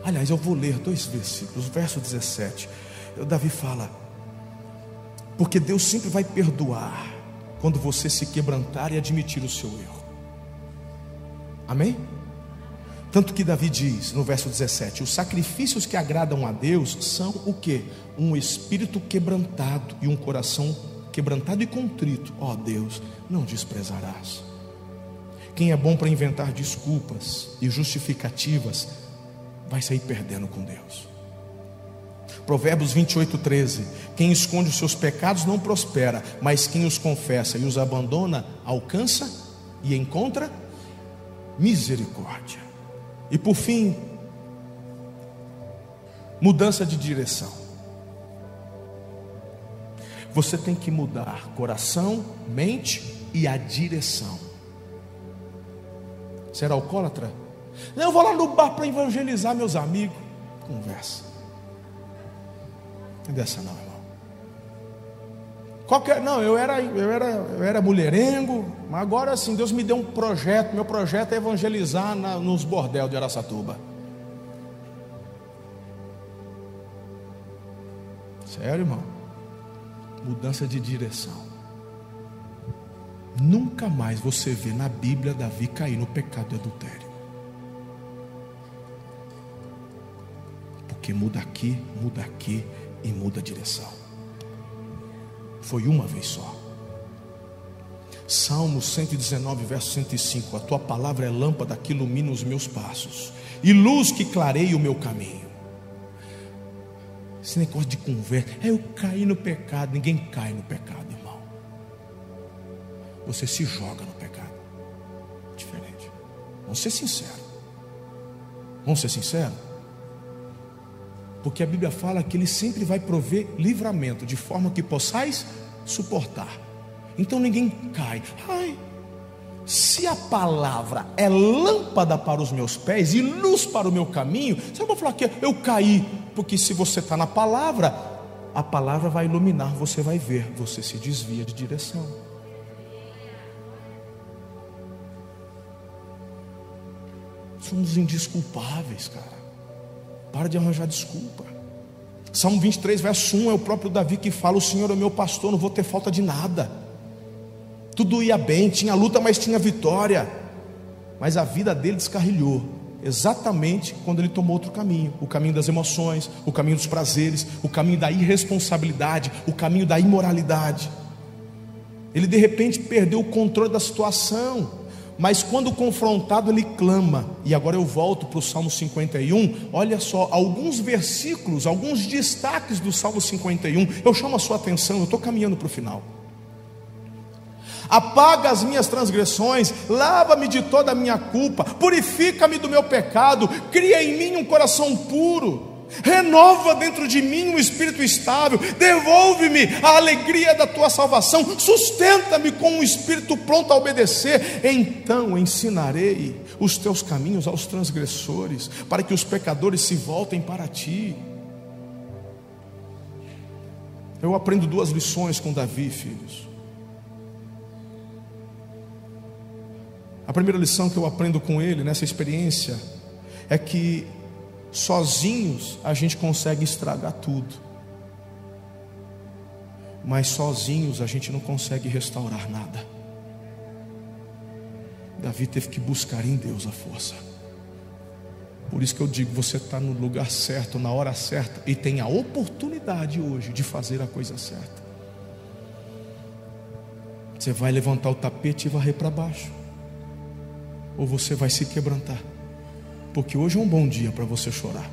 Aliás, eu vou ler dois versículos. Verso 17. Davi fala: Porque Deus sempre vai perdoar quando você se quebrantar e admitir o seu erro. Amém? Tanto que Davi diz no verso 17: Os sacrifícios que agradam a Deus são o que? Um espírito quebrantado e um coração quebrantado e contrito, ó Deus, não desprezarás. Quem é bom para inventar desculpas e justificativas, vai sair perdendo com Deus. Provérbios 28, 13: Quem esconde os seus pecados não prospera, mas quem os confessa e os abandona, alcança e encontra misericórdia. E por fim, mudança de direção. Você tem que mudar coração, mente e a direção. Será alcoólatra? Não, eu vou lá no bar para evangelizar meus amigos. Conversa. Não é dessa não, irmão. Qualquer, não, eu era, eu, era, eu era mulherengo, mas agora assim, Deus me deu um projeto. Meu projeto é evangelizar na, nos bordel de Araçatuba. Sério, irmão? Mudança de direção. Nunca mais você vê na Bíblia Davi cair no pecado de adultério. Porque muda aqui, muda aqui e muda a direção. Foi uma vez só. Salmo 119, verso 105: A tua palavra é lâmpada que ilumina os meus passos e luz que clareia o meu caminho. Esse negócio de conversa, é eu caí no pecado, ninguém cai no pecado, irmão. Você se joga no pecado. Diferente. Vamos ser sinceros. Vamos ser sinceros? Porque a Bíblia fala que Ele sempre vai prover livramento, de forma que possais suportar. Então ninguém cai. Ai, se a palavra é lâmpada para os meus pés e luz para o meu caminho, você vai falar que eu caí, porque se você está na palavra, a palavra vai iluminar, você vai ver, você se desvia de direção. Somos indisculpáveis, cara. Para de arranjar desculpa. Salmo 23, verso 1 é o próprio Davi que fala: O Senhor é meu pastor, não vou ter falta de nada. Tudo ia bem, tinha luta, mas tinha vitória. Mas a vida dele descarrilhou, exatamente quando ele tomou outro caminho o caminho das emoções, o caminho dos prazeres, o caminho da irresponsabilidade, o caminho da imoralidade. Ele de repente perdeu o controle da situação mas quando confrontado ele clama. E agora eu volto para o Salmo 51. Olha só, alguns versículos, alguns destaques do Salmo 51. Eu chamo a sua atenção, eu estou caminhando para o final. Apaga as minhas transgressões, lava-me de toda a minha culpa, purifica-me do meu pecado, cria em mim um coração puro renova dentro de mim um espírito estável, devolve-me a alegria da tua salvação, sustenta-me com um espírito pronto a obedecer, então ensinarei os teus caminhos aos transgressores, para que os pecadores se voltem para ti. Eu aprendo duas lições com Davi, filhos. A primeira lição que eu aprendo com ele nessa experiência é que Sozinhos a gente consegue estragar tudo, mas sozinhos a gente não consegue restaurar nada. Davi teve que buscar em Deus a força. Por isso que eu digo: você está no lugar certo, na hora certa, e tem a oportunidade hoje de fazer a coisa certa. Você vai levantar o tapete e varrer para baixo, ou você vai se quebrantar porque hoje é um bom dia para você chorar.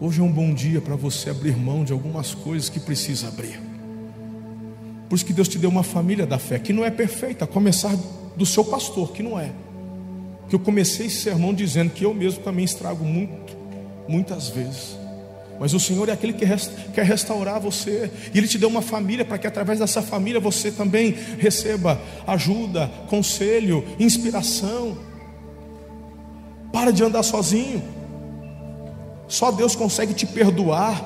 Hoje é um bom dia para você abrir mão de algumas coisas que precisa abrir. Por isso que Deus te deu uma família da fé, que não é perfeita, a começar do seu pastor, que não é. Que eu comecei esse sermão dizendo que eu mesmo também estrago muito, muitas vezes. Mas o Senhor é aquele que quer restaurar você, e Ele te deu uma família para que através dessa família você também receba ajuda, conselho, inspiração. Para de andar sozinho. Só Deus consegue te perdoar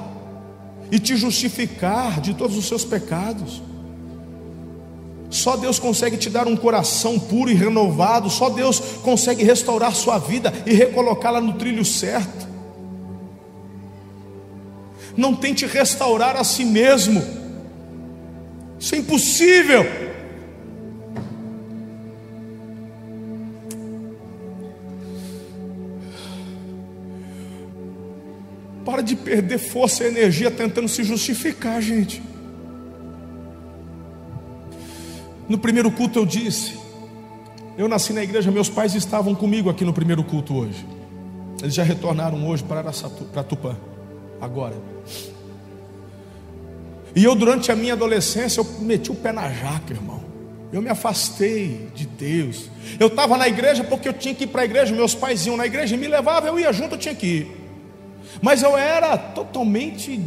e te justificar de todos os seus pecados. Só Deus consegue te dar um coração puro e renovado. Só Deus consegue restaurar sua vida e recolocá-la no trilho certo. Não tente restaurar a si mesmo. Isso é impossível. Para de perder força e energia tentando se justificar, gente. No primeiro culto eu disse, eu nasci na igreja, meus pais estavam comigo aqui no primeiro culto hoje. Eles já retornaram hoje para para Tupã, agora. E eu, durante a minha adolescência, eu meti o pé na jaca, irmão. Eu me afastei de Deus. Eu estava na igreja porque eu tinha que ir para a igreja. Meus pais iam na igreja e me levavam, eu ia junto, eu tinha que ir. Mas eu era totalmente.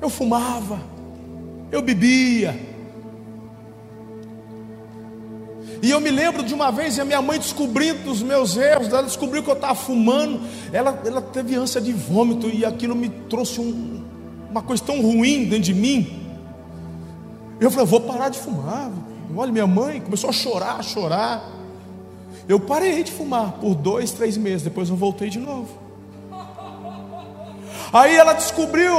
Eu fumava, eu bebia. E eu me lembro de uma vez a minha mãe descobrindo os meus erros, ela descobriu que eu estava fumando, ela, ela teve ânsia de vômito e aquilo me trouxe um, uma coisa tão ruim dentro de mim. Eu falei, vou parar de fumar. Olha, minha mãe começou a chorar, a chorar. Eu parei de fumar por dois, três meses, depois eu voltei de novo. Aí ela descobriu,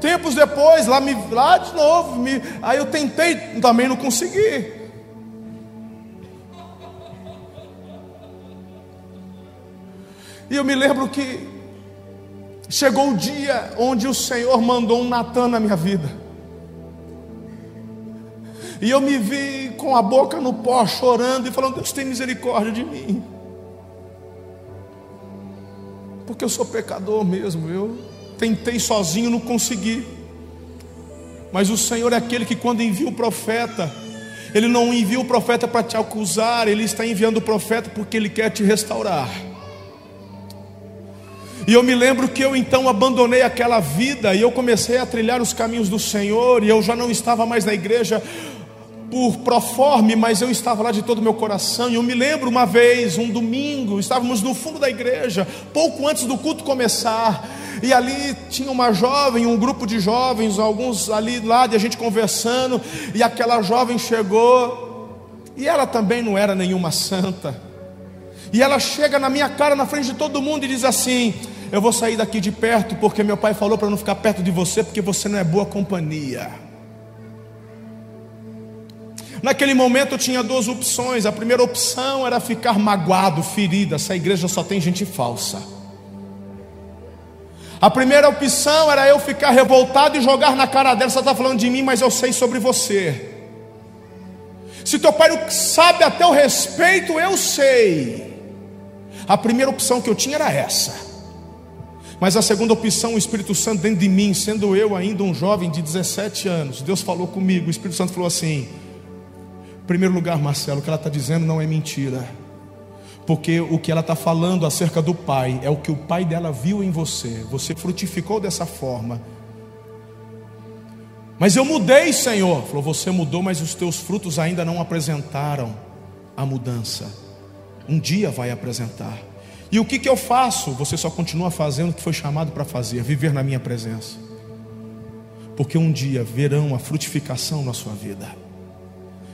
tempos depois, lá, me, lá de novo, me, aí eu tentei, também não consegui. E eu me lembro que chegou o dia onde o Senhor mandou um Natan na minha vida. E eu me vi com a boca no pó, chorando e falando: Deus tem misericórdia de mim. Porque eu sou pecador mesmo. Eu tentei sozinho, não consegui. Mas o Senhor é aquele que, quando envia o profeta, Ele não envia o profeta para te acusar, Ele está enviando o profeta porque Ele quer te restaurar. E eu me lembro que eu então abandonei aquela vida e eu comecei a trilhar os caminhos do Senhor, e eu já não estava mais na igreja por proforme, mas eu estava lá de todo o meu coração. E eu me lembro uma vez, um domingo, estávamos no fundo da igreja, pouco antes do culto começar. E ali tinha uma jovem, um grupo de jovens, alguns ali lá de a gente conversando, e aquela jovem chegou, e ela também não era nenhuma santa. E ela chega na minha cara, na frente de todo mundo, e diz assim: Eu vou sair daqui de perto, porque meu pai falou para não ficar perto de você, porque você não é boa companhia. Naquele momento eu tinha duas opções. A primeira opção era ficar magoado, ferido. Essa igreja só tem gente falsa. A primeira opção era eu ficar revoltado e jogar na cara dela. Você está falando de mim, mas eu sei sobre você. Se teu pai não sabe até o respeito, eu sei. A primeira opção que eu tinha era essa. Mas a segunda opção, o Espírito Santo dentro de mim, sendo eu ainda um jovem de 17 anos, Deus falou comigo, o Espírito Santo falou assim: em primeiro lugar, Marcelo, o que ela está dizendo não é mentira. Porque o que ela está falando acerca do pai é o que o pai dela viu em você. Você frutificou dessa forma. Mas eu mudei, Senhor. Falou, você mudou, mas os teus frutos ainda não apresentaram a mudança. Um dia vai apresentar. E o que, que eu faço? Você só continua fazendo o que foi chamado para fazer, viver na minha presença. Porque um dia verão a frutificação na sua vida.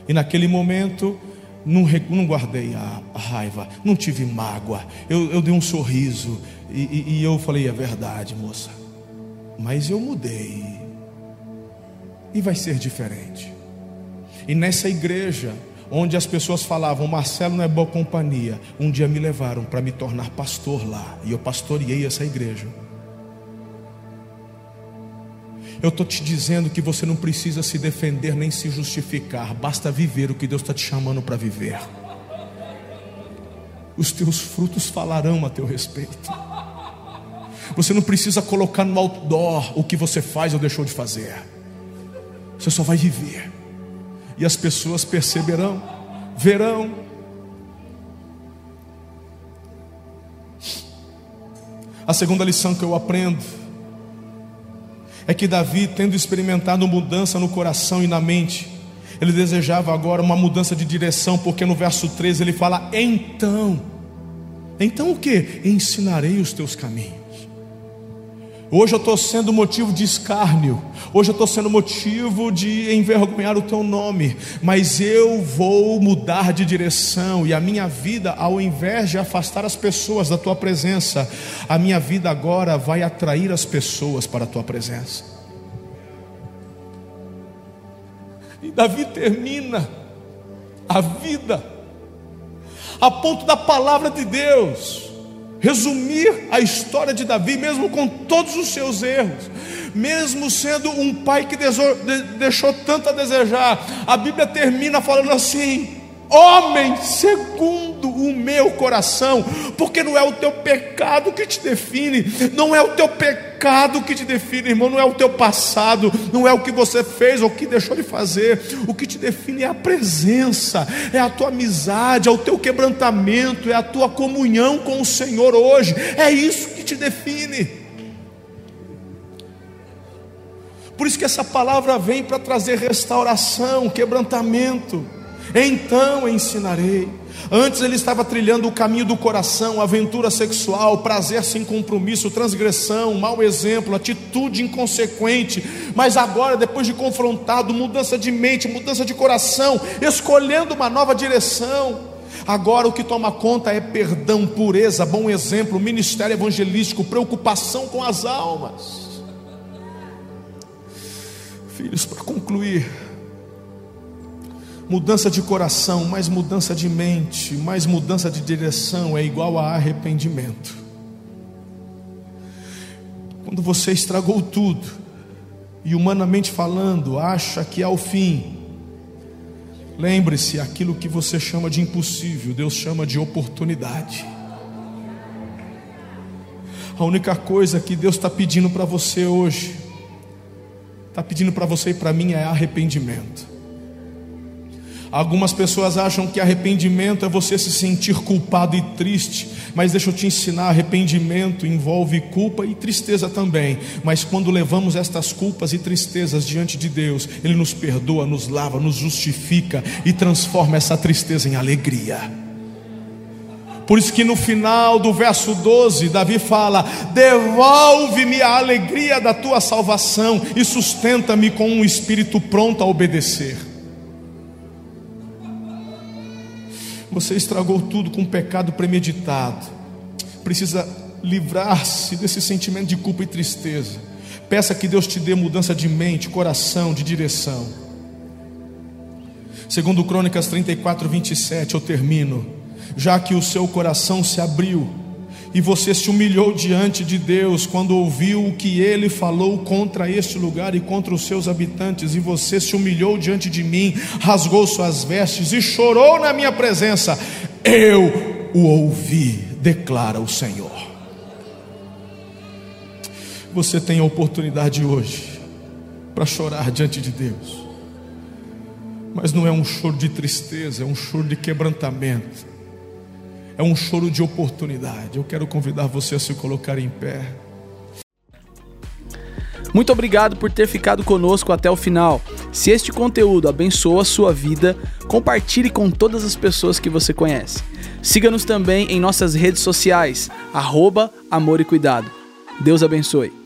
E naquele momento, não, não guardei a, a, raiva, não tive mágoa. Eu, eu dei um sorriso e, e, e eu falei: é verdade, moça. Mas eu mudei. E vai ser diferente. E nessa igreja, onde as pessoas falavam, Marcelo não é boa companhia, um dia me levaram para me tornar pastor lá. E eu pastoreei essa igreja. Eu estou te dizendo que você não precisa se defender nem se justificar, basta viver o que Deus está te chamando para viver. Os teus frutos falarão a teu respeito. Você não precisa colocar no outdoor o que você faz ou deixou de fazer. Você só vai viver. E as pessoas perceberão, verão. A segunda lição que eu aprendo é que Davi, tendo experimentado mudança no coração e na mente, ele desejava agora uma mudança de direção, porque no verso 13 ele fala: Então, então o que? Ensinarei os teus caminhos. Hoje eu estou sendo motivo de escárnio, hoje eu estou sendo motivo de envergonhar o teu nome, mas eu vou mudar de direção e a minha vida, ao invés de afastar as pessoas da tua presença, a minha vida agora vai atrair as pessoas para a tua presença. E Davi termina a vida a ponto da palavra de Deus resumir a história de Davi, mesmo com todos os seus erros, mesmo sendo um pai que deixou tanto a desejar, a Bíblia termina falando assim: homem segundo o meu coração, porque não é o teu pecado que te define, não é o teu pecado que te define, irmão, não é o teu passado, não é o que você fez ou o que deixou de fazer, o que te define é a presença, é a tua amizade, é o teu quebrantamento, é a tua comunhão com o Senhor hoje, é isso que te define. Por isso que essa palavra vem para trazer restauração, quebrantamento. Então ensinarei. Antes ele estava trilhando o caminho do coração, aventura sexual, prazer sem compromisso, transgressão, mau exemplo, atitude inconsequente. Mas agora, depois de confrontado, mudança de mente, mudança de coração, escolhendo uma nova direção. Agora o que toma conta é perdão, pureza, bom exemplo, ministério evangelístico, preocupação com as almas. Filhos, para concluir, Mudança de coração, mais mudança de mente, mais mudança de direção é igual a arrependimento. Quando você estragou tudo, e humanamente falando, acha que ao fim Lembre-se, aquilo que você chama de impossível, Deus chama de oportunidade. A única coisa que Deus está pedindo para você hoje, está pedindo para você e para mim é arrependimento. Algumas pessoas acham que arrependimento é você se sentir culpado e triste, mas deixa eu te ensinar: arrependimento envolve culpa e tristeza também. Mas quando levamos estas culpas e tristezas diante de Deus, Ele nos perdoa, nos lava, nos justifica e transforma essa tristeza em alegria. Por isso que no final do verso 12, Davi fala: Devolve-me a alegria da tua salvação e sustenta-me com um espírito pronto a obedecer. Você estragou tudo com um pecado premeditado. Precisa livrar-se desse sentimento de culpa e tristeza. Peça que Deus te dê mudança de mente, coração, de direção. Segundo Crônicas 34, 27, eu termino. Já que o seu coração se abriu e você se humilhou diante de Deus quando ouviu o que ele falou contra este lugar e contra os seus habitantes, e você se humilhou diante de mim, rasgou suas vestes e chorou na minha presença. Eu o ouvi, declara o Senhor. Você tem a oportunidade hoje para chorar diante de Deus, mas não é um choro de tristeza, é um choro de quebrantamento é um choro de oportunidade. Eu quero convidar você a se colocar em pé. Muito obrigado por ter ficado conosco até o final. Se este conteúdo abençoa a sua vida, compartilhe com todas as pessoas que você conhece. Siga-nos também em nossas redes sociais, arroba Amor e Cuidado. Deus abençoe.